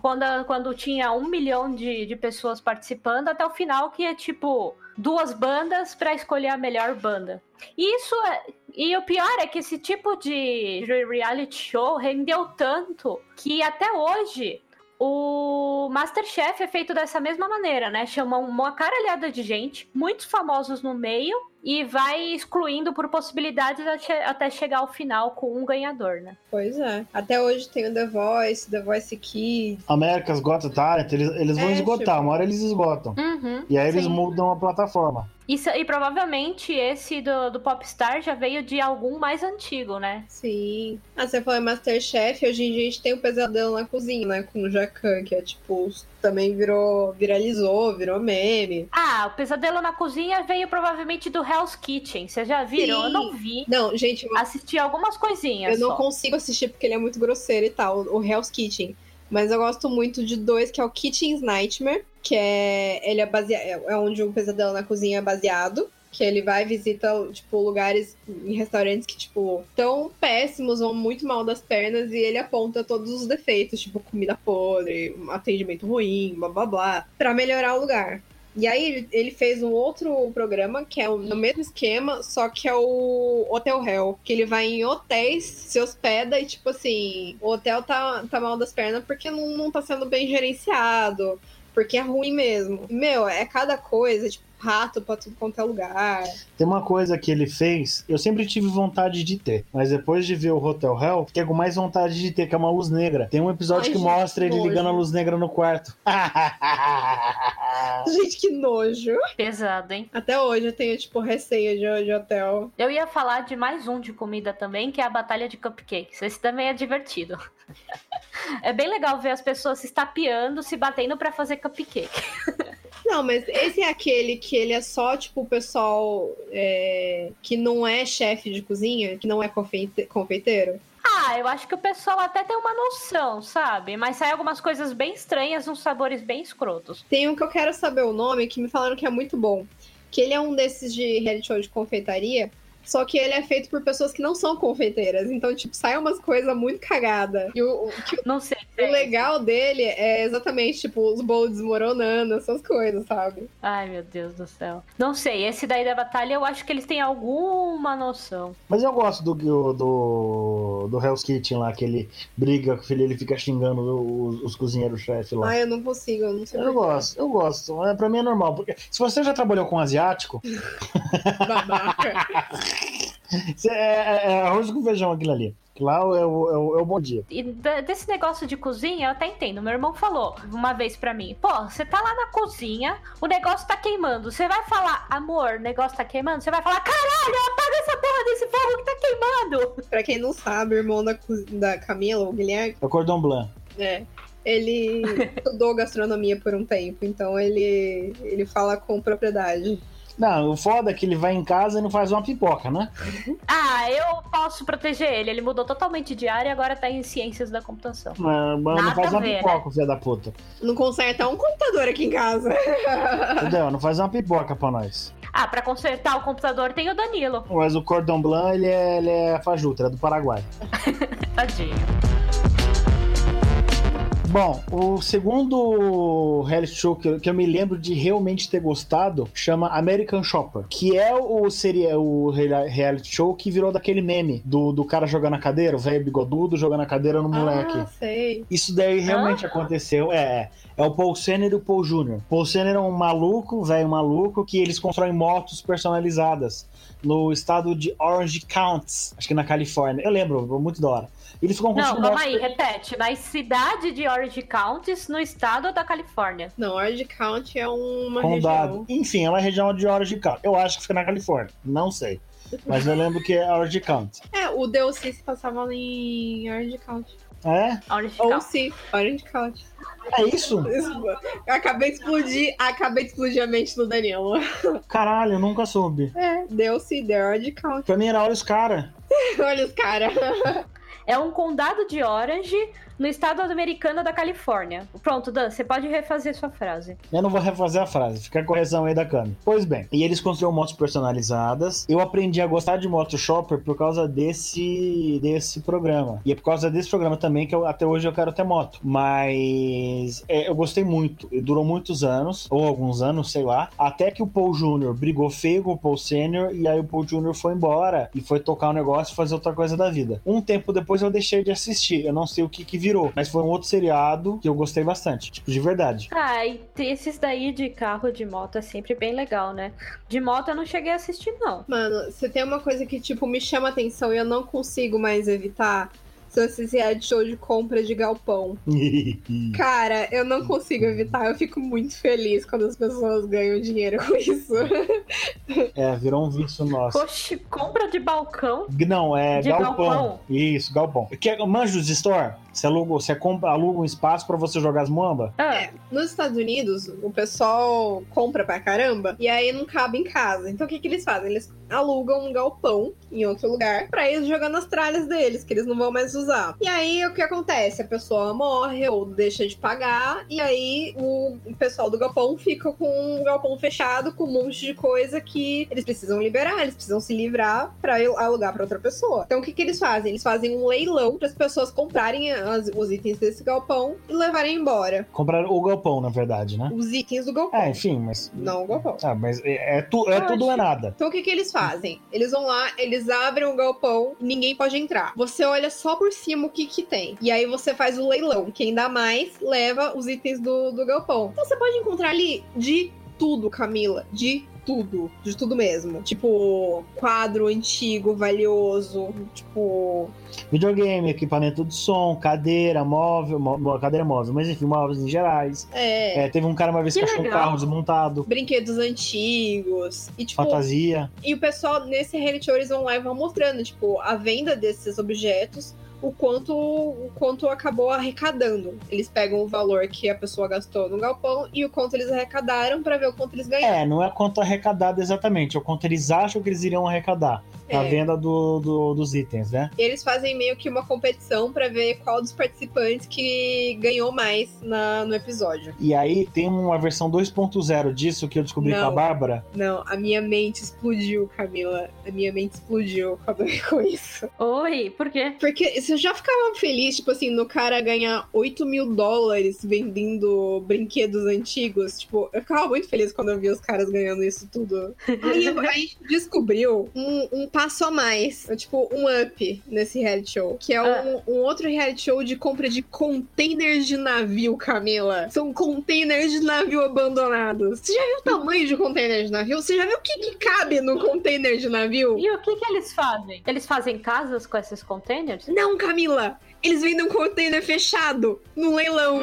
quando, quando tinha um milhão de, de pessoas participando, até o final, que é tipo duas bandas pra escolher a melhor banda. E isso é. E o pior é que esse tipo de reality show rendeu tanto que até hoje o Masterchef é feito dessa mesma maneira, né? Chama uma caralhada de gente, muitos famosos no meio, e vai excluindo por possibilidades até- chegar ao final com um ganhador, né? Pois é. Até hoje tem o The Voice, The Voice Kids. America's Got Talent, eles, eles vão É, esgotar, tipo- uma hora eles esgotam. Uhum. E aí eles sim. mudam a plataforma. Isso, e provavelmente esse do, do Popstar já veio de algum mais antigo, né? Sim. Ah, você falou Masterchef, hoje em dia a gente tem o Pesadelo na Cozinha, né? Com o Jacan, que é tipo, também virou, viralizou, virou meme. Ah, o Pesadelo na Cozinha veio provavelmente do Hell's Kitchen. Vocês já viram? Sim. Eu não vi. Não, gente, eu, Assisti algumas coisinhas. eu não só. consigo assistir porque ele é muito grosseiro e tal, o Hell's Kitchen. Mas eu gosto muito de dois, que é o Kitchen's Nightmare, que é, ele é, basea- é onde o Pesadelo na Cozinha é baseado. Que ele vai e visita, tipo, lugares em restaurantes que, tipo, tão péssimos, vão muito mal das pernas, e ele aponta todos os defeitos, tipo, comida podre, atendimento ruim, blá blá blá, pra melhorar o lugar. E aí ele- fez um outro programa que é no mesmo esquema, só que é o Hotel Hell, que ele vai em hotéis, se hospeda e tipo assim, o hotel tá, tá mal das pernas porque não, não tá sendo bem gerenciado, porque é ruim mesmo. Meu, é cada coisa, tipo, rato pra tudo quanto é lugar. Tem uma coisa que ele fez, eu sempre tive vontade de ter, mas depois de ver o Hotel Hell, fiquei com mais vontade de ter, que é uma luz negra. Tem um episódio Ai, que gente, mostra ele nojo. ligando a luz negra no quarto. (laughs) Gente, que nojo. Pesado, hein? Até hoje eu tenho, tipo, receio de, de hotel. Eu ia falar de mais um de comida também, que é a Batalha de Cupcakes. Esse também é divertido. (laughs) É bem legal ver as pessoas se estapeando, se batendo pra fazer cupcake. (laughs) Não, mas esse é aquele que ele é só, tipo, o pessoal é, que não é chefe de cozinha, que não é confeite- confeiteiro. Ah, eu acho que o pessoal até tem uma noção, sabe? Mas sai algumas coisas bem estranhas, uns sabores bem escrotos. Tem um que eu quero saber o nome, que me falaram que é muito bom. Que ele é um desses de reality show de confeitaria, só que ele é feito por pessoas que não são confeiteiras. Então, tipo, sai umas coisas muito cagadas. E o, o, que- Não sei. o legal dele é exatamente, tipo, os bolos desmoronando, essas coisas, sabe? Ai, meu Deus do céu. Não sei, esse daí da batalha eu acho que eles têm alguma noção. Mas eu gosto do, do, do Hell's Kitchen lá, que ele briga com o filho, ele fica xingando os, os cozinheiros-chefe lá. Ai, eu não consigo, eu não sei Eu gosto, eu gosto. É, pra mim é normal. Porque se você já trabalhou com asiático, (laughs) Babaca. (laughs) é, é- é arroz com feijão aquilo ali. Que lá é o, é o, é o bom dia. E desse negócio de cozinha, eu até entendo. Meu irmão falou uma vez pra mim: pô, você tá lá na cozinha, o negócio tá queimando. Você vai falar, amor, o negócio tá queimando? Você vai falar, caralho, apaga essa porra desse fogo que tá queimando. pra quem não sabe, o irmão da, da Camila, o Guilherme, É o cordon blanc. É. Ele (laughs) estudou gastronomia por um tempo, então ele, ele fala com propriedade. Não, o foda é que ele vai em casa e não faz uma pipoca, né? Ah, eu posso proteger ele. Ele mudou totalmente de área e agora tá em ciências da computação. Mas não Nada faz uma ver, pipoca, filho da puta. Não conserta um computador aqui em casa. (laughs) Entendeu? Não faz uma pipoca pra nós. Ah, pra consertar o computador tem o Danilo. Mas o cordon blanc, ele é, ele é fajuto, ele é do Paraguai. (laughs) Tadinho. Bom, o segundo reality show que eu, que eu me lembro de realmente ter gostado chama American Shopper, que é o seria o rea- reality show que virou daquele meme do, do cara jogando a cadeira, o velho bigodudo jogando a cadeira no moleque. Ah, sei. Isso daí realmente aconteceu. É, é. É o Paul Senner e o Paul Jr. Paul Senner é um maluco, velho maluco, que eles constroem motos personalizadas no estado de Orange County, acho que na Califórnia. Eu lembro, muito da hora. Eles ficam Não, construindo calma aí, repete. Na cidade de Orange County, no estado da Califórnia. Não, Orange County é uma Condado. região. Enfim, é uma região de Orange County. Eu acho que fica na Califórnia. Não sei. Mas eu lembro que é Orange County. É, o DLC se passava em Orange County. É? Orange Ou County. sim, Orange County. É isso? Acabei de explodir, acabei de explodir a mente do Danilo. Caralho, eu nunca soube. É, deu-se, deu Orange County. Pra mim era olha os cara. (laughs) Olha os caras. É um condado de Orange, no estado americano da Califórnia. Pronto, Dan, você pode refazer sua frase. Eu não vou refazer a frase, fica a correção aí da Cami. Pois bem, e eles construíram motos personalizadas. Eu aprendi a gostar de moto shopper por causa desse desse programa. E é por causa desse programa também que eu, até hoje eu quero ter moto. Mas é, eu gostei muito. Durou muitos anos, ou alguns anos, sei lá. Até que o Paul Jr. brigou feio com o Paul Senior. E aí o Paul Jr. foi embora e foi tocar o negócio e fazer outra coisa da vida. Um tempo depois eu deixei de assistir. Eu não sei o que que virou. Mas foi um outro seriado que eu gostei bastante. Tipo, de verdade. Ah, e tem esses daí de carro, de moto, é sempre bem legal, né? De moto eu não cheguei a assistir, não. Mano, você tem uma coisa que, tipo, me chama atenção e eu não consigo mais evitar. São esses reality show de compra de galpão. (laughs) Cara, eu não consigo evitar. Eu fico muito feliz quando as pessoas ganham dinheiro com isso. (laughs) É, virou um vício nosso. Oxe, compra de balcão. Não, é De galpão. galpão. Isso, galpão. Quer manjos de store? Você aluga, você compra, aluga um espaço pra você jogar as mombas? Ah, Nos Estados Unidos, o pessoal compra pra caramba e aí não cabe em casa. Então o que, que eles fazem? Eles alugam um galpão em outro lugar pra eles jogar nas tralhas deles, que eles não vão mais usar. E aí o que acontece? A pessoa morre ou deixa de pagar, e aí o pessoal do galpão fica com um galpão fechado com um monte de coisa que eles precisam liberar, eles precisam se livrar pra alugar pra outra pessoa. Então o que, que eles fazem? Eles fazem um leilão para as pessoas comprarem as- os itens desse galpão e levarem embora. Comprar o galpão, na verdade, né? Os itens do galpão. É, enfim, mas. Não o galpão. Ah, mas é, é, tu, é tudo ou é nada. Então o que, que eles fazem? Eles vão lá, eles abrem o galpão, ninguém pode entrar. Você olha só por cima o que que tem. E aí você faz o leilão. Quem dá mais, leva os itens do, do galpão. Então você pode encontrar ali de tudo, Camila. De tudo. De tudo mesmo. Tipo, quadro antigo, valioso. Tipo. Videogame, equipamento de som, cadeira, móvel, mó- cadeira móvel, mas enfim, móveis em gerais. É. É, teve um cara uma vez que, Que achou um carro desmontado, Brinquedos antigos. E, tipo, fantasia. E o pessoal, nesse reality show, eles vão lá e vão mostrando, tipo, a venda desses objetos, o quanto, o quanto acabou arrecadando. Eles pegam o valor que a pessoa gastou no galpão e o quanto eles arrecadaram pra ver o quanto eles ganharam. É, não é quanto arrecadado exatamente, é o quanto eles acham que eles iriam arrecadar. A É. venda do, do- dos itens, né? E eles fazem meio que uma competição pra ver qual dos participantes que ganhou mais na, no episódio. E aí tem uma versão 2.0 disso que eu descobri Não. com a Bárbara. Não, a minha mente explodiu, Camila. A minha mente explodiu quando eu vi com isso. oi, por quê? Porque você já ficava feliz, tipo assim, no cara ganhar 8 mil dólares vendendo brinquedos antigos. Tipo, eu ficava muito feliz quando eu vi os caras ganhando isso tudo. (laughs) Aí a gente descobriu um, um passo a mais, tipo, um up nesse reality show. Que é um, um outro reality show de compra de containers de navio, Camila. São containers de navio abandonados. Você já viu o tamanho de container de navio? Você já viu o que, que cabe no container de navio? E o que que eles fazem? Eles fazem casas com esses containers? Não, Camila! Eles vendem um container fechado no leilão.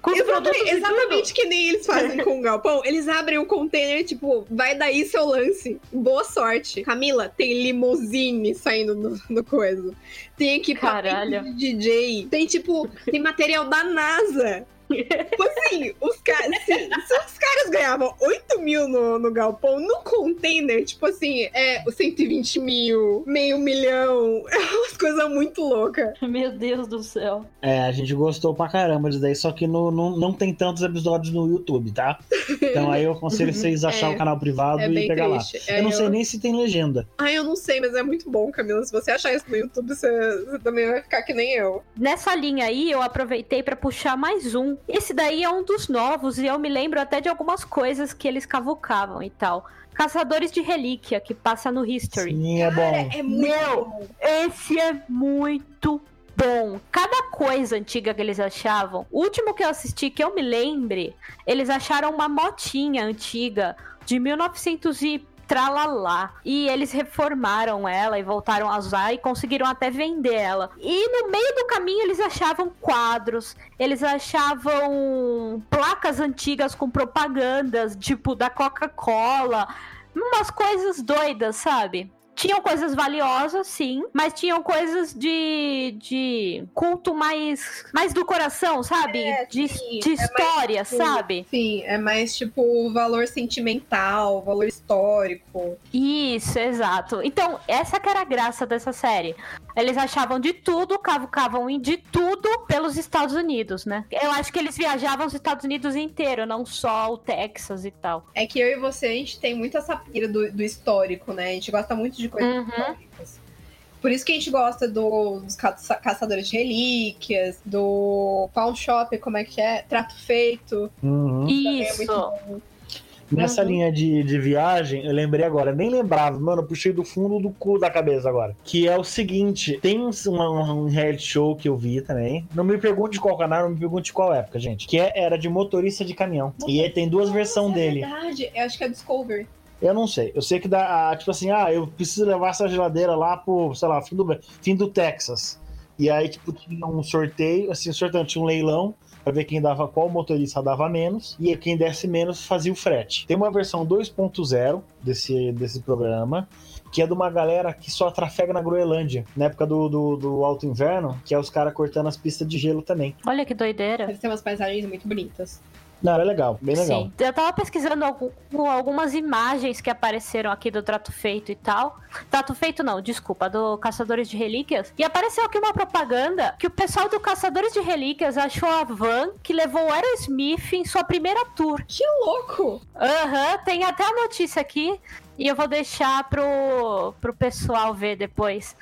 Com os Exatamente, produtos e exatamente que nem eles fazem (laughs) com o galpão. Eles abrem o container, tipo, vai daí seu lance. Boa sorte. Camila, tem limousine saindo do, do coisa. Tem equipamento Caralho. de DJ. Tem, tipo, tem material da NASA. Tipo assim, os caras. Se, se os caras ganhavam 8 mil no, no galpão, no container, tipo assim, é 120 mil, meio milhão. (laughs) É umas coisas muito loucas. Meu Deus do céu. É, a gente gostou pra caramba disso daí, só que no, no- não tem tantos episódios no YouTube, tá? Então aí eu aconselho (laughs) vocês achar É, o canal privado É e pegar triste. lá. É, Eu não sei nem se tem legenda. Ai, eu não sei, mas é muito bom, Camila. Se você achar isso no YouTube, você, você também vai ficar que nem eu. Nessa linha aí, eu aproveitei pra puxar mais um. Esse daí é um dos novos e eu me lembro até de algumas coisas que eles cavucavam e tal. Caçadores de Relíquia, que passa no History. Sim, é bom. é muito Meu! bom. Esse é muito bom. Cada coisa antiga que eles achavam. O último que eu assisti, que eu me lembre, eles acharam uma motinha antiga de 1900 e tralalá. E eles reformaram ela e voltaram a usar e conseguiram até vender ela. E no meio do caminho eles achavam quadros, eles achavam placas antigas com propagandas, tipo da Coca-Cola, umas coisas doidas, sabe? Tinham coisas valiosas, sim, mas tinham coisas de, de culto mais, mais do coração, sabe? É, de sim, de é mais história, tipo- sabe? Sim, é mais tipo valor sentimental, valor histórico. Isso, exato. Então, essa que era a graça dessa série. Eles achavam de tudo, cavucavam em de tudo pelos Estados Unidos, né? Eu acho que eles viajavam os Estados Unidos inteiro, não só o Texas e tal. É que eu e você, a gente tem muito essa pira do, do histórico, né? A gente gosta muito de coisas Uhum. históricas. Por isso que a gente gosta do- dos caça- caçadores de relíquias, do pawn shop, como é que é? Trato feito. Uhum. é Isso. bom. Nessa Uhum. linha de, de viagem, eu lembrei agora, nem lembrava, mano, puxei do fundo do cu da cabeça agora. Que é o seguinte: tem um, um reality show que eu vi também. Não me pergunte de qual canal, não me pergunte de qual época, gente. Que é- era de motorista de caminhão. E aí tem duas versões É dele. verdade, eu acho que é Discovery. Eu não sei. Eu sei que dá, ah, tipo assim, ah, eu preciso levar essa geladeira lá pro, sei lá, fim do, fim do Texas. E aí, tipo, tinha um sorteio, assim, sorteio, tinha um leilão pra ver quem dava, qual motorista dava menos, e quem desse menos fazia o frete. Tem uma versão 2.0 desse, desse programa, que é de uma galera que só trafega na Groenlândia, na época do, do, do alto inverno, que é os caras cortando as pistas de gelo também. Olha que doideira. Deve ter umas paisagens muito bonitas. Não, era legal, bem legal. Sim. Eu tava pesquisando algum- algumas imagens que apareceram aqui do Trato Feito e tal. Trato Feito não, desculpa, do Caçadores de Relíquias. E apareceu aqui uma propaganda que o pessoal do Caçadores de Relíquias achou a van que levou o Aerosmith em sua primeira tour. Que louco! Aham, tem até a notícia aqui e eu vou deixar pro, pro pessoal ver depois.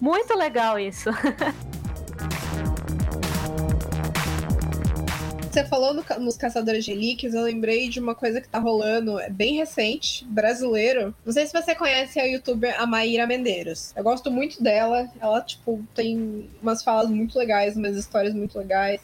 Muito legal isso. (laughs) Você falou no nos Caçadores de Relíquias, eu lembrei de uma coisa que tá rolando, é bem recente, brasileiro. Não sei se você conhece a youtuber a Maíra Mendeiros. Eu gosto muito dela. Ela, tipo, tem umas falas muito legais, umas histórias muito legais.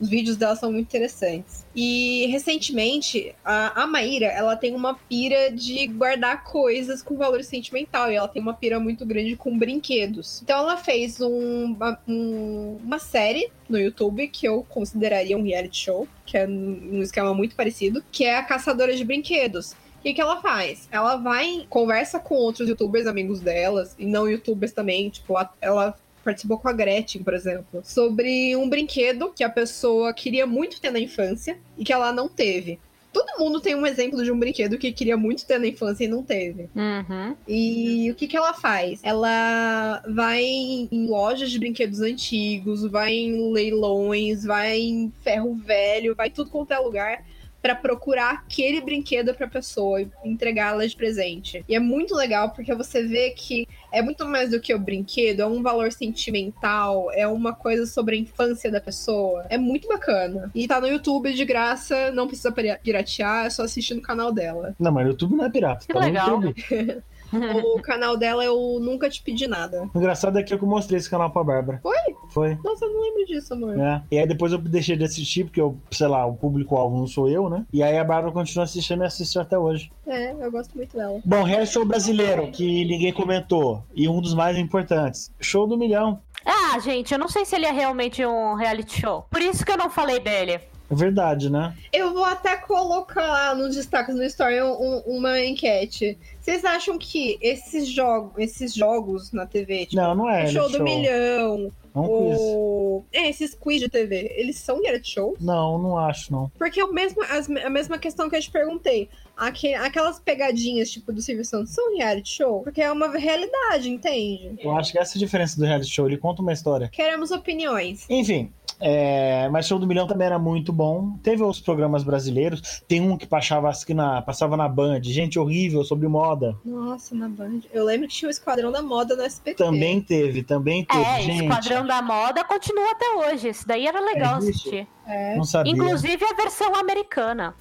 Os vídeos dela são muito interessantes. E recentemente, a, a Maíra, ela tem uma pira de guardar coisas com valor sentimental. E ela tem uma pira muito grande com brinquedos. Então ela fez um- uma, um- uma série no YouTube que eu consideraria um reality show, que é num esquema muito parecido, que é a Caçadora de Brinquedos. O que, que ela faz? Ela vai, conversa com outros youtubers amigos delas, e não youtubers também, tipo, ela participou com a Gretchen, por exemplo, sobre um brinquedo que a pessoa queria muito ter na infância e que ela não teve. Todo mundo tem um exemplo de um brinquedo que queria muito ter na infância e não teve. Uhum. E o que, que ela faz? Ela vai em lojas de brinquedos antigos, vai em leilões, vai em ferro velho, vai tudo quanto é lugar pra procurar aquele brinquedo pra pessoa e entregá-la de presente. E é muito legal porque você vê que é muito mais do que o brinquedo, é um valor sentimental, é uma coisa sobre a infância da pessoa. É muito bacana. E tá no YouTube de graça, não precisa pira- piratear, é só assistir no canal dela. Não, mas o YouTube não é pirata. Que tá no legal. (laughs) (laughs) O canal dela é o Nunca Te Pedi Nada. O engraçado é que eu mostrei esse canal pra Bárbara. Foi? Foi. Nossa, eu não lembro disso, amor. É. E aí depois eu deixei de assistir, porque eu, sei lá, o público-alvo não sou eu, né? E aí a Bárbara continua assistindo e assistiu até hoje. É, eu gosto muito dela. Bom, reality show brasileiro, que ninguém comentou. E um dos mais importantes. Show do milhão. Ah, gente, eu não sei se ele é realmente um reality show. Por isso que eu não falei dele. É verdade, né? Eu vou até colocar lá nos destaques no Story um- uma enquete. Vocês acham que esses, jogo, esses jogos na TV, tipo, Não, não é. o show do milhão, É um quiz. O... É, esses quiz de TV, eles são reality show? Não, não acho, não. Porque é o mesmo, as- a mesma questão que eu te perguntei. Aque- aquelas pegadinhas, tipo, do Silvio Santos, são reality show? Porque é uma realidade, entende? Eu acho que essa é a diferença do reality show. Ele conta uma história. Queremos opiniões. Enfim, é, mas Show do Milhão também era muito bom. Teve outros programas brasileiros. Tem um que passava, acho que na, passava na Band. Gente horrível sobre moda. Nossa, na Band. Eu lembro que tinha o Esquadrão da Moda no SBT. Também teve, também teve. É, gente, Esquadrão da Moda continua até hoje. Esse daí era legal É isso? assistir. É. não sabia. Inclusive a versão americana.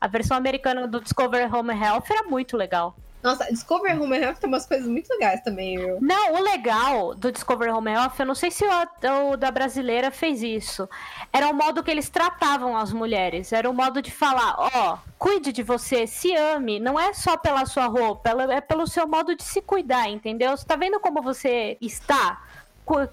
A versão americana do Discover Home Health era muito legal. Nossa, Discover Home Health tem umas coisas muito legais também, viu? Não, o legal do Discover Home Health, eu não sei se o, o da brasileira fez isso. Era o modo que eles tratavam as mulheres. Era o modo de falar, ó, cuide de você, se ame. Não é só pela sua roupa, é pelo seu modo de se cuidar, entendeu? Você tá vendo como você está?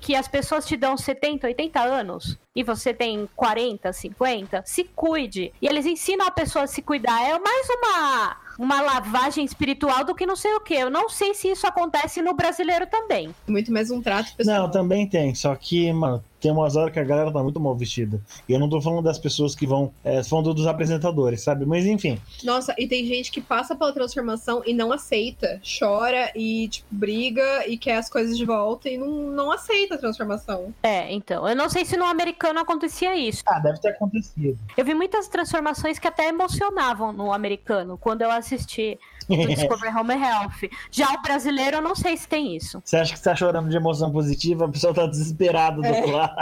Que as pessoas te dão 70, 80 anos e você tem 40, 50, se cuide. E eles ensinam a pessoa a se cuidar. É mais uma, uma lavagem espiritual do que não sei o que. Eu não sei se isso acontece no brasileiro também. Muito mais um trato pessoal. Não, também tem. Só que, mano, tem umas horas que a galera tá muito mal vestida. E eu não tô falando das pessoas que vão. É, tô falando dos apresentadores, sabe? Mas enfim. Nossa, e tem gente que passa pela transformação e não aceita. Chora e, tipo, briga e quer as coisas de volta e não, não aceita a transformação. É, então. Eu não sei se no americano acontecia isso. Ah, deve ter acontecido. Eu vi muitas transformações que até emocionavam no americano quando eu assisti do (laughs) Discover Home Health. Já o brasileiro, eu não sei se tem isso. Você acha que você tá chorando de emoção positiva? A pessoa tá desesperada do outro lado.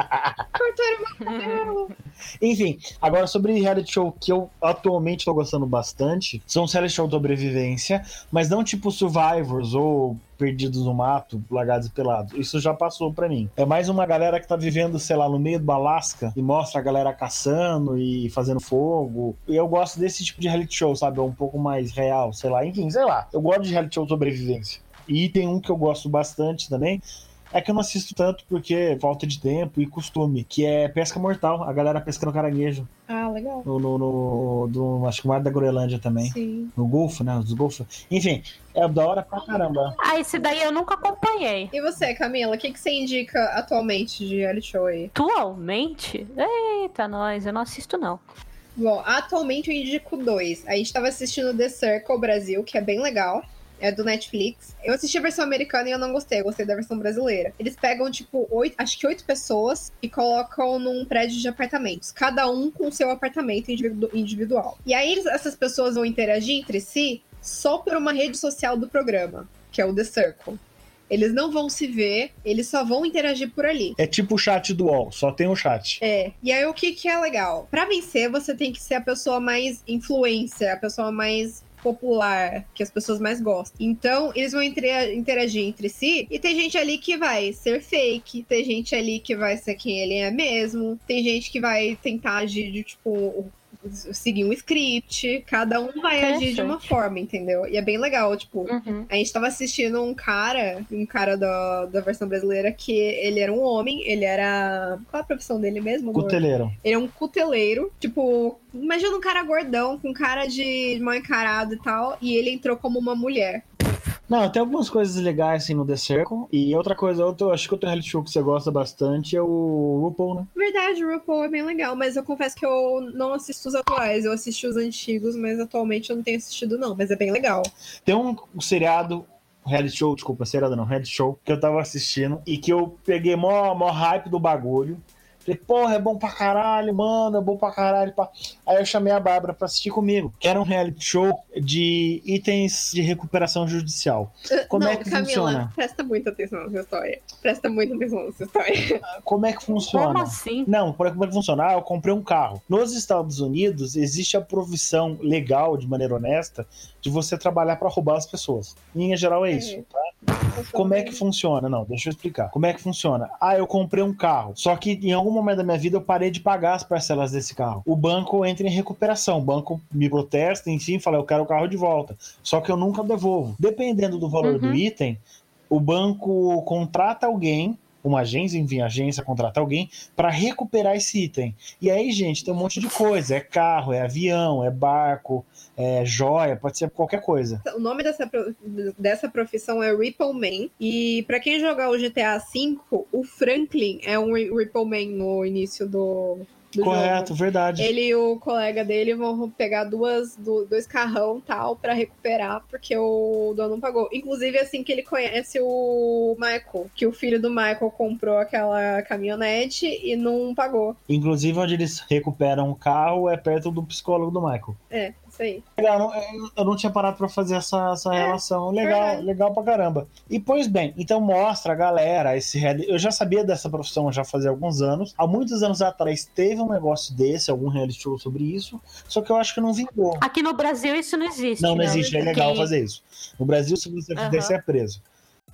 (laughs) Enfim, agora sobre reality show que eu atualmente tô gostando bastante, são os reality show de sobrevivência, mas não tipo Survivors ou Perdidos no Mato, Largados e Pelados. Isso já passou pra mim. É mais uma galera que tá vivendo, sei lá, no meio do Alasca e mostra a galera caçando e fazendo fogo. E eu gosto desse tipo de reality show, sabe? É um pouco mais real, sei lá. Enfim, sei lá. Eu gosto de reality show sobrevivência. E tem um que eu gosto bastante também, é que eu não assisto tanto porque falta de tempo e costume, que é pesca mortal, a galera pescando caranguejo. Ah, legal. No, no, no- do, acho que o mar da Groenlândia também. Sim. No Golfo, né? Os Golfos. Enfim, é da hora pra caramba. Ah, esse daí eu nunca acompanhei. E você, Camila, o que, que você indica atualmente de reality show aí? Atualmente? Eita, nós, eu não assisto não. Bom, atualmente eu indico dois. A gente tava assistindo The Circle Brasil, que é bem legal. É do Netflix. Eu assisti a versão americana e eu não gostei, eu gostei da versão brasileira. Eles pegam, tipo, oito, acho que oito pessoas e colocam num prédio de apartamentos. Cada um com seu apartamento individu- individual. E aí eles- essas pessoas vão interagir entre si só por uma rede social do programa, que é o The Circle. Eles não vão se ver, eles só vão interagir por ali. É tipo o chat do UOL, só tem o chat. É, e aí o que que é legal? Pra vencer, você tem que ser a pessoa mais influência, a pessoa mais popular, que as pessoas mais gostam. Então, eles vão interagir entre si, e tem gente ali que vai ser fake, tem gente ali que vai ser quem ele é mesmo, tem gente que vai tentar agir de, tipo, seguir um script, cada um vai agir de uma forma, entendeu? E é bem legal, tipo, Uhum. a gente tava assistindo um cara, um cara da, da versão brasileira, que ele era um homem, ele era. Qual a profissão dele mesmo? amor? Cuteleiro. Ele é um cuteleiro, tipo, imagina um cara gordão, com cara de mal encarado e tal, e ele entrou como uma mulher. Não, tem algumas coisas legais assim no The Circle. E outra coisa, outro, acho que outro reality show que você gosta bastante é o RuPaul, né? Verdade, o RuPaul é bem legal, mas eu confesso que eu não assisto os atuais, eu assisti os antigos, mas atualmente eu não tenho assistido não, mas é bem legal. Tem um seriado, reality show, desculpa, seriado não, reality show, que eu tava assistindo e que eu peguei mó, mó hype do bagulho. Falei, porra, é bom pra caralho, mano, é bom pra caralho. Pá. Aí eu chamei a Bárbara pra assistir comigo, que era um reality show de itens de recuperação judicial. Como não, é que Camila, funciona? presta muita atenção nessa história. Presta muita atenção nessa história. (laughs) Como é que funciona? Como assim? Não, como é que funciona? Ah, eu comprei um carro. Nos Estados Unidos, existe a provisão legal, de maneira honesta, de você trabalhar pra roubar as pessoas. Em linha geral é isso. tá? Como é que funciona? Não, deixa eu explicar. Como é que funciona? Ah, eu comprei um carro. Só que em algum momento da minha vida eu parei de pagar as parcelas desse carro. O banco entra em recuperação. O banco me protesta, enfim, fala, eu quero o carro de volta. Só que eu nunca devolvo. Dependendo do valor Uhum. do item, o banco contrata alguém uma agência, enfim, agência contrata alguém para recuperar esse item. E aí, gente, tem um monte de coisa: é carro, é avião, é barco, é joia, pode ser qualquer coisa. O nome dessa, dessa profissão é Ripple Man. E pra quem jogar o GTA V, o Franklin é um Ri- Ripple Man no início do, do Correto, jogo. verdade. Ele e o colega dele vão pegar duas, du- dois carrão tal pra recuperar, porque o dono não pagou. Inclusive, assim que ele conhece o Michael, que o filho do Michael comprou aquela caminhonete e não pagou. Inclusive, onde eles recuperam o carro é perto do psicólogo do Michael. É, isso aí. Legal, não- eu- não tinha parado pra fazer essa, essa É, relação. Legal, verdade. legal pra caramba. E pois bem, então mostra a galera esse reality. Eu já sabia dessa profissão já fazia alguns anos. Há muitos anos atrás teve um negócio desse, algum reality show sobre isso. Só que eu acho que não vingou. Aqui no Brasil isso não existe. Não, não né? existe, é legal Quem- fazer isso. No Brasil, se você fizer, você é preso.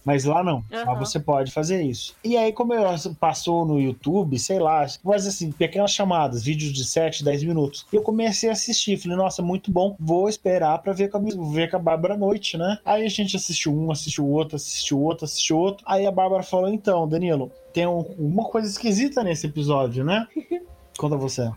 Mas lá não, lá Aham. você pode fazer isso. E aí, como eu passou no YouTube, sei lá, mas assim, pequenas chamadas, vídeos de 7, 10 minutos. Eu comecei a assistir, falei, nossa, muito bom, vou esperar pra ver com a, ver com a Bárbara à noite, né? Aí a gente assistiu um, assistiu outro, assistiu outro, assistiu outro. Aí a Bárbara falou, então, Danilo, tem um- uma coisa esquisita nesse episódio, né? (laughs) Conta você.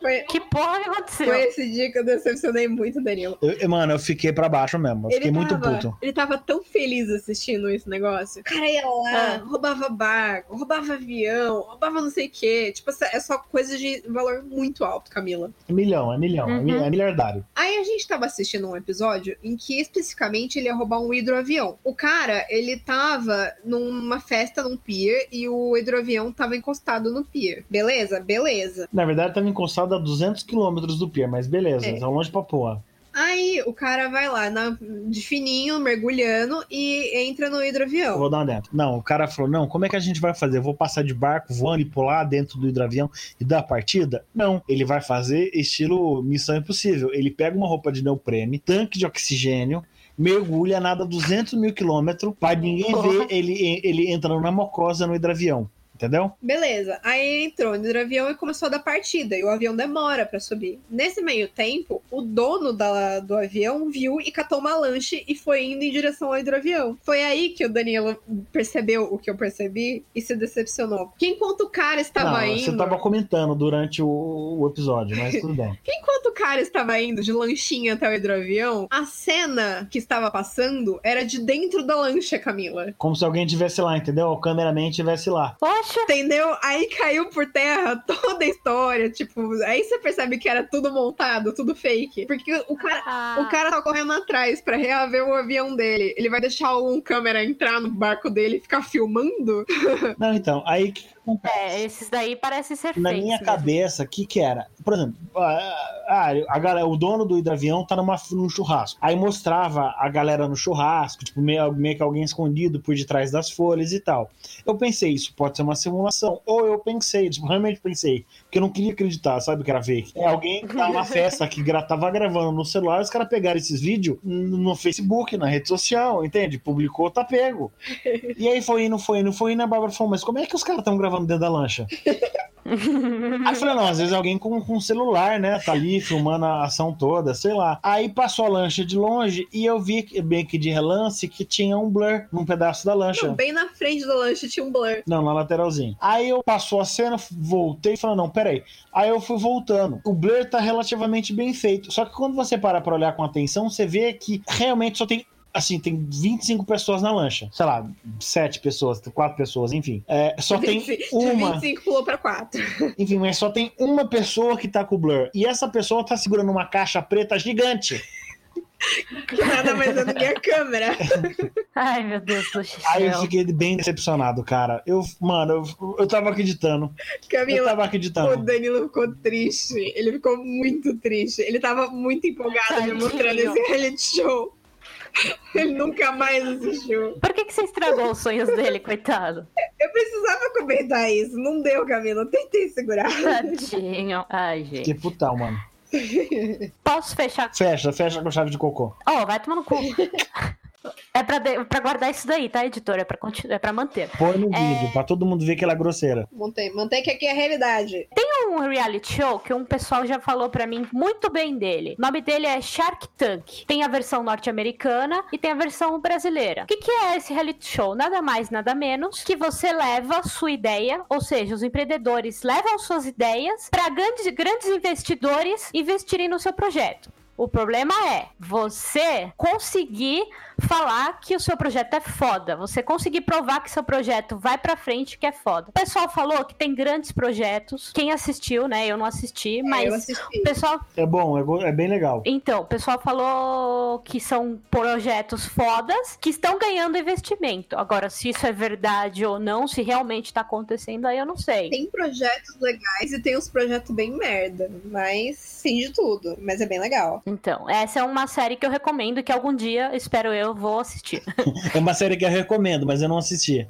Foi, Que porra que aconteceu? foi esse dia que eu decepcionei muito o Danilo. Eu- mano, eu fiquei pra baixo mesmo, eu fiquei muito tava, puto. Ele tava tão feliz assistindo esse negócio. O cara ia lá, Ah. roubava barco, roubava avião, roubava não sei o quê. Tipo, essa- é só coisa de valor muito alto, Camila. É milhão, é milhão, é Uhum. é miliardário. Aí a gente tava assistindo um episódio em que especificamente ele ia roubar um hidroavião. O cara, ele tava numa festa num pier e o hidroavião tava encostado no pier. Beleza? Beleza. Na verdade, tava encostado a 200 quilômetros do pier, mas beleza, É. tá longe pra porra. Aí o cara vai lá na- de fininho, mergulhando e entra no Eu hidroavião. vou dar uma dentro. Não, o cara falou: não, como é que a gente vai fazer? Eu vou passar de barco voando e pular dentro do hidroavião e dar a partida? Não, ele vai fazer estilo Missão Impossível. Ele pega uma roupa de neoprene, tanque de oxigênio. Mergulha, nada 200 mil quilômetros, pra ninguém ver ele, ele entrando na mocosa no hidroavião. Entendeu? Beleza. Aí entrou no hidroavião e começou a dar partida. E o avião demora pra subir. Nesse meio tempo, o dono da- do avião viu e catou uma lanche e foi indo em direção ao hidroavião. Foi aí que o Danilo percebeu o que eu percebi e se decepcionou. Porque enquanto o cara estava não, indo. você tava comentando durante o, o episódio, mas tudo bem. (laughs) Enquanto o cara estava indo de lanchinha até o hidroavião, a cena que estava passando era de dentro da lancha, Camila. Como se alguém estivesse lá, entendeu? O cameraman estivesse lá. Poxa, Entendeu? Aí caiu por terra toda a história. Tipo, aí você percebe que era tudo montado, tudo fake. Porque o cara. ah, O cara tá correndo atrás pra reaver o avião dele. Ele vai deixar um câmera entrar no barco dele e ficar filmando? (laughs) Não, então, aí acontece? é, esses daí parecem ser Na minha mesmo. cabeça, o que que era? Por exemplo, ah, a galera, o dono do hidroavião tá numa, num churrasco. Aí mostrava a galera no churrasco, tipo, meio, meio que alguém escondido por detrás das folhas e tal. Eu pensei, isso pode ser uma simulação. Ou eu pensei, tipo, realmente pensei, porque eu não queria acreditar, sabe que era fake. É alguém que tá na (laughs) festa que gra tava gravando no celular, os caras pegaram esses vídeos no Facebook, na rede social, entende? Publicou, tá pego. E aí foi indo, foi indo, foi indo, a Bárbara falou, mas como é que os caras estão gravando dentro da lancha? (laughs) Aí eu falei, não, às vezes alguém com, com celular, né? Tá ali filmando a ação toda, sei lá. Aí passou a lancha de longe e eu vi bem que de relance que tinha um blur num pedaço da lancha. Não, bem na frente da lancha tinha um blur. Não, na lateralzinha. Aí eu passou a cena, voltei e falei, não, peraí. Aí eu fui voltando. O blur tá relativamente bem feito. Só que quando você para pra olhar com atenção, você vê que realmente só tem. Assim, tem 25 pessoas na lancha. Sei lá, 7 pessoas, 4 pessoas, enfim. É, só tem 25 uma. 25 pulou pra 4. (laughs) Enfim, mas só tem uma pessoa que tá com o blur. E essa pessoa tá segurando uma caixa preta gigante. Que nada mais é do que a câmera. (laughs) Ai, meu Deus do céu. Aí eu fiquei bem decepcionado, cara. Eu, mano, eu, eu tava acreditando. Eu Camila, tava o acreditando. Danilo ficou triste. Ele ficou muito triste. Ele tava muito empolgado Tadinho. demonstrando esse reality show. (laughs) Ele nunca mais assistiu. Por que, que você estragou os sonhos dele, coitado? Eu precisava comentar isso. Não deu, Camila. Tentei segurar. Tadinho. Ai, Que gente. putão, mano. Posso fechar? Fecha, fecha com chave de cocô. Oh, vai tomar no cu. É pra, de- pra guardar isso daí, tá, editora? É pra, continu- é pra manter. Põe no É. vídeo, pra todo mundo ver que ela é grosseira. Mantém, mantém que aqui é a realidade. um reality show que um pessoal já falou pra mim muito bem dele. O nome dele é Shark Tank. Tem a versão norte-americana e tem a versão brasileira. O que, que é esse reality show? Nada mais, nada menos que você leva sua ideia, ou seja, os empreendedores levam suas ideias para grandes, grandes investidores investirem no seu projeto. O problema é você conseguir falar que o seu projeto é foda. Você conseguir provar que seu projeto vai pra frente, que é foda. O pessoal falou que tem grandes projetos. Quem assistiu, né? Eu não assisti, É, mas eu assisti. o pessoal É bom, é, é bem legal. então, o pessoal falou que são projetos fodas que estão ganhando investimento. Agora, se isso é verdade ou não, se realmente tá acontecendo, aí eu não sei. Tem projetos legais e tem uns projetos bem merda. Mas sim de tudo. Mas é bem legal. Então, essa é uma série que eu recomendo que algum dia, espero eu, vou assistir. (laughs) É uma série que eu recomendo, mas eu não assisti.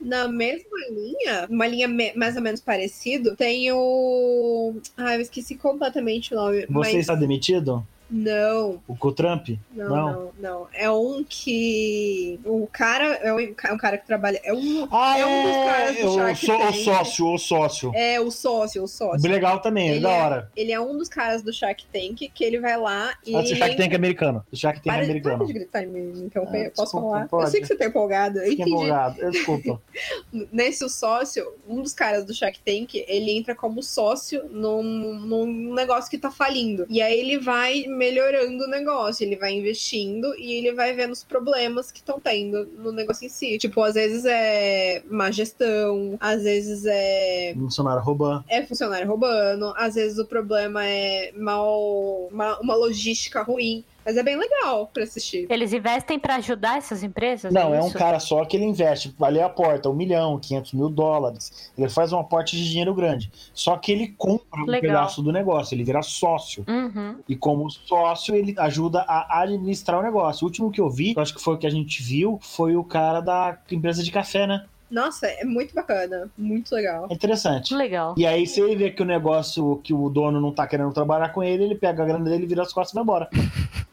Na mesma linha, uma linha mais ou menos parecido, tem o. Ah, eu esqueci completamente o nome. Você mas está demitido? Não, O o Trump? não, Não. não, não, É um que. O cara é um, é um cara que trabalha. É um. Ah, É um dos caras é, do o, Shark o Tank. sócio, o sócio. É o sócio, o sócio. Legal também, é Ele da é- hora. Ele é um dos caras do Shark Tank que ele vai lá e. Ah, o Shark Tank é americano. O Shark Tank é Para, americano. para de gritar em mim, então Ah, posso desculpa, falar. pode. Eu sei que você tá empolgado. Eu entendi. empolgado. Eu, Desculpa. (laughs) Nesse o sócio, um dos caras do Shark Tank, ele entra como sócio num, num negócio que tá falindo. E aí ele vai melhorando o negócio, ele vai investindo e ele vai vendo os problemas que estão tendo no negócio em si. Tipo, às vezes é má gestão, às vezes é Funcionário roubando. é funcionário roubando, às vezes o problema é mal uma, uma logística ruim. Mas é bem legal pra assistir. Eles investem pra ajudar essas empresas? Não, é um isso? cara só que ele investe, vale a porta, um milhão, 500 mil dólares. Ele faz um aporte de dinheiro grande. Só que ele compra um Legal. pedaço do negócio, ele vira sócio. Uhum. E como sócio, ele ajuda a administrar o negócio. O último que eu vi, eu acho que foi o que a gente viu, foi o cara da empresa de café, né? Nossa, é muito bacana. Muito legal. É interessante. Legal. E aí, se ele vê que o negócio, que o dono não tá querendo trabalhar com ele, ele pega a grana dele, vira as costas e vai embora. (laughs)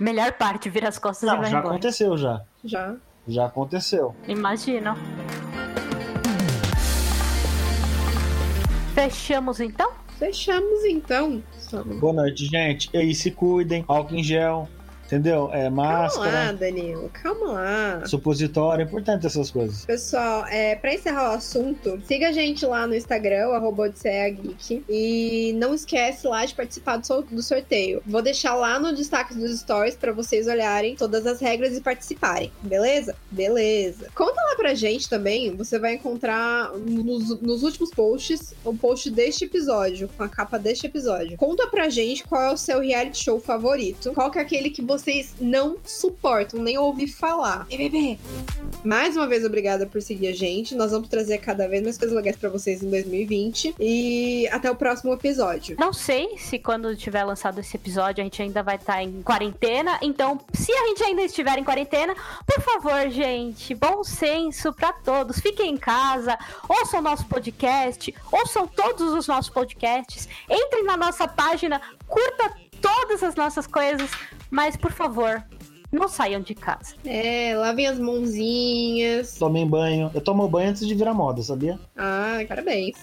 Melhor parte, vira as costas e Não, vai já embora. aconteceu, já. Já. Já aconteceu. Imagina. Fechamos então? Fechamos então. Boa noite, gente. E aí, se cuidem. Álcool em gel, entendeu? É Calma lá, máscara, Danilo. Calma lá. supositório, é importante essas coisas. Pessoal, é, pra encerrar o assunto, siga a gente lá no Instagram, arroba Geek. E não esquece lá de participar do, do sorteio. Vou deixar lá no destaque dos stories pra vocês olharem todas as regras e participarem. Beleza? Beleza. Conta lá pra gente também. Você vai encontrar nos, nos últimos posts o post deste episódio, com a capa deste episódio. Conta pra gente qual é o seu reality show favorito. Qual que é aquele que vocês não suportam, nem ouvir falar. E bebê, mais uma vez, obrigada por seguir a gente. Nós vamos trazer cada vez mais coisas legais pra vocês em 2020. E até o próximo episódio. Não sei se quando tiver lançado esse episódio a gente ainda vai estar em quarentena. Então, se a gente ainda estiver em quarentena, por favor, gente, bom senso pra todos. Fiquem em casa, ouçam nosso podcast, ouçam todos os nossos podcasts, entrem na nossa página, curta todas as nossas coisas, mas por favor, não saiam de casa. É, lavem as mãozinhas. Tomem banho. Eu tomo banho antes de virar moda, sabia? Ai, parabéns.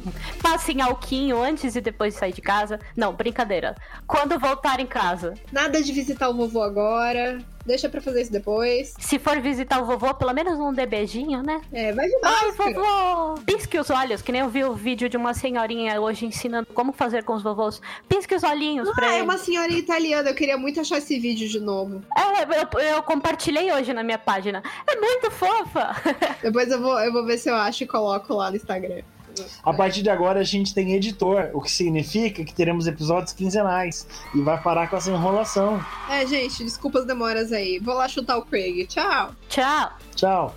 (laughs) Passem alquinho antes e depois de sair de casa. Não, brincadeira. Quando voltar em casa, Nada de visitar o vovô agora. Deixa pra fazer isso depois. Se for visitar o vovô, pelo menos não dê beijinho, né? É, vai de Ai, máscara. vovô! Pisque os olhos, que nem eu vi o vídeo de uma senhorinha hoje ensinando como fazer com os vovôs. Pisque os olhinhos pra Ah, é ele. uma senhorinha italiana. Eu queria muito achar esse vídeo de novo. É, eu, eu compartilhei hoje na minha página. É muito fofa! (laughs) Depois eu vou, eu vou ver se eu acho e coloco lá no Instagram. A partir de agora a gente tem editor, o que significa que teremos episódios quinzenais. E vai parar com essa enrolação. É, gente, desculpas demoras aí. Vou lá chutar o Craig. Tchau. Tchau. Tchau.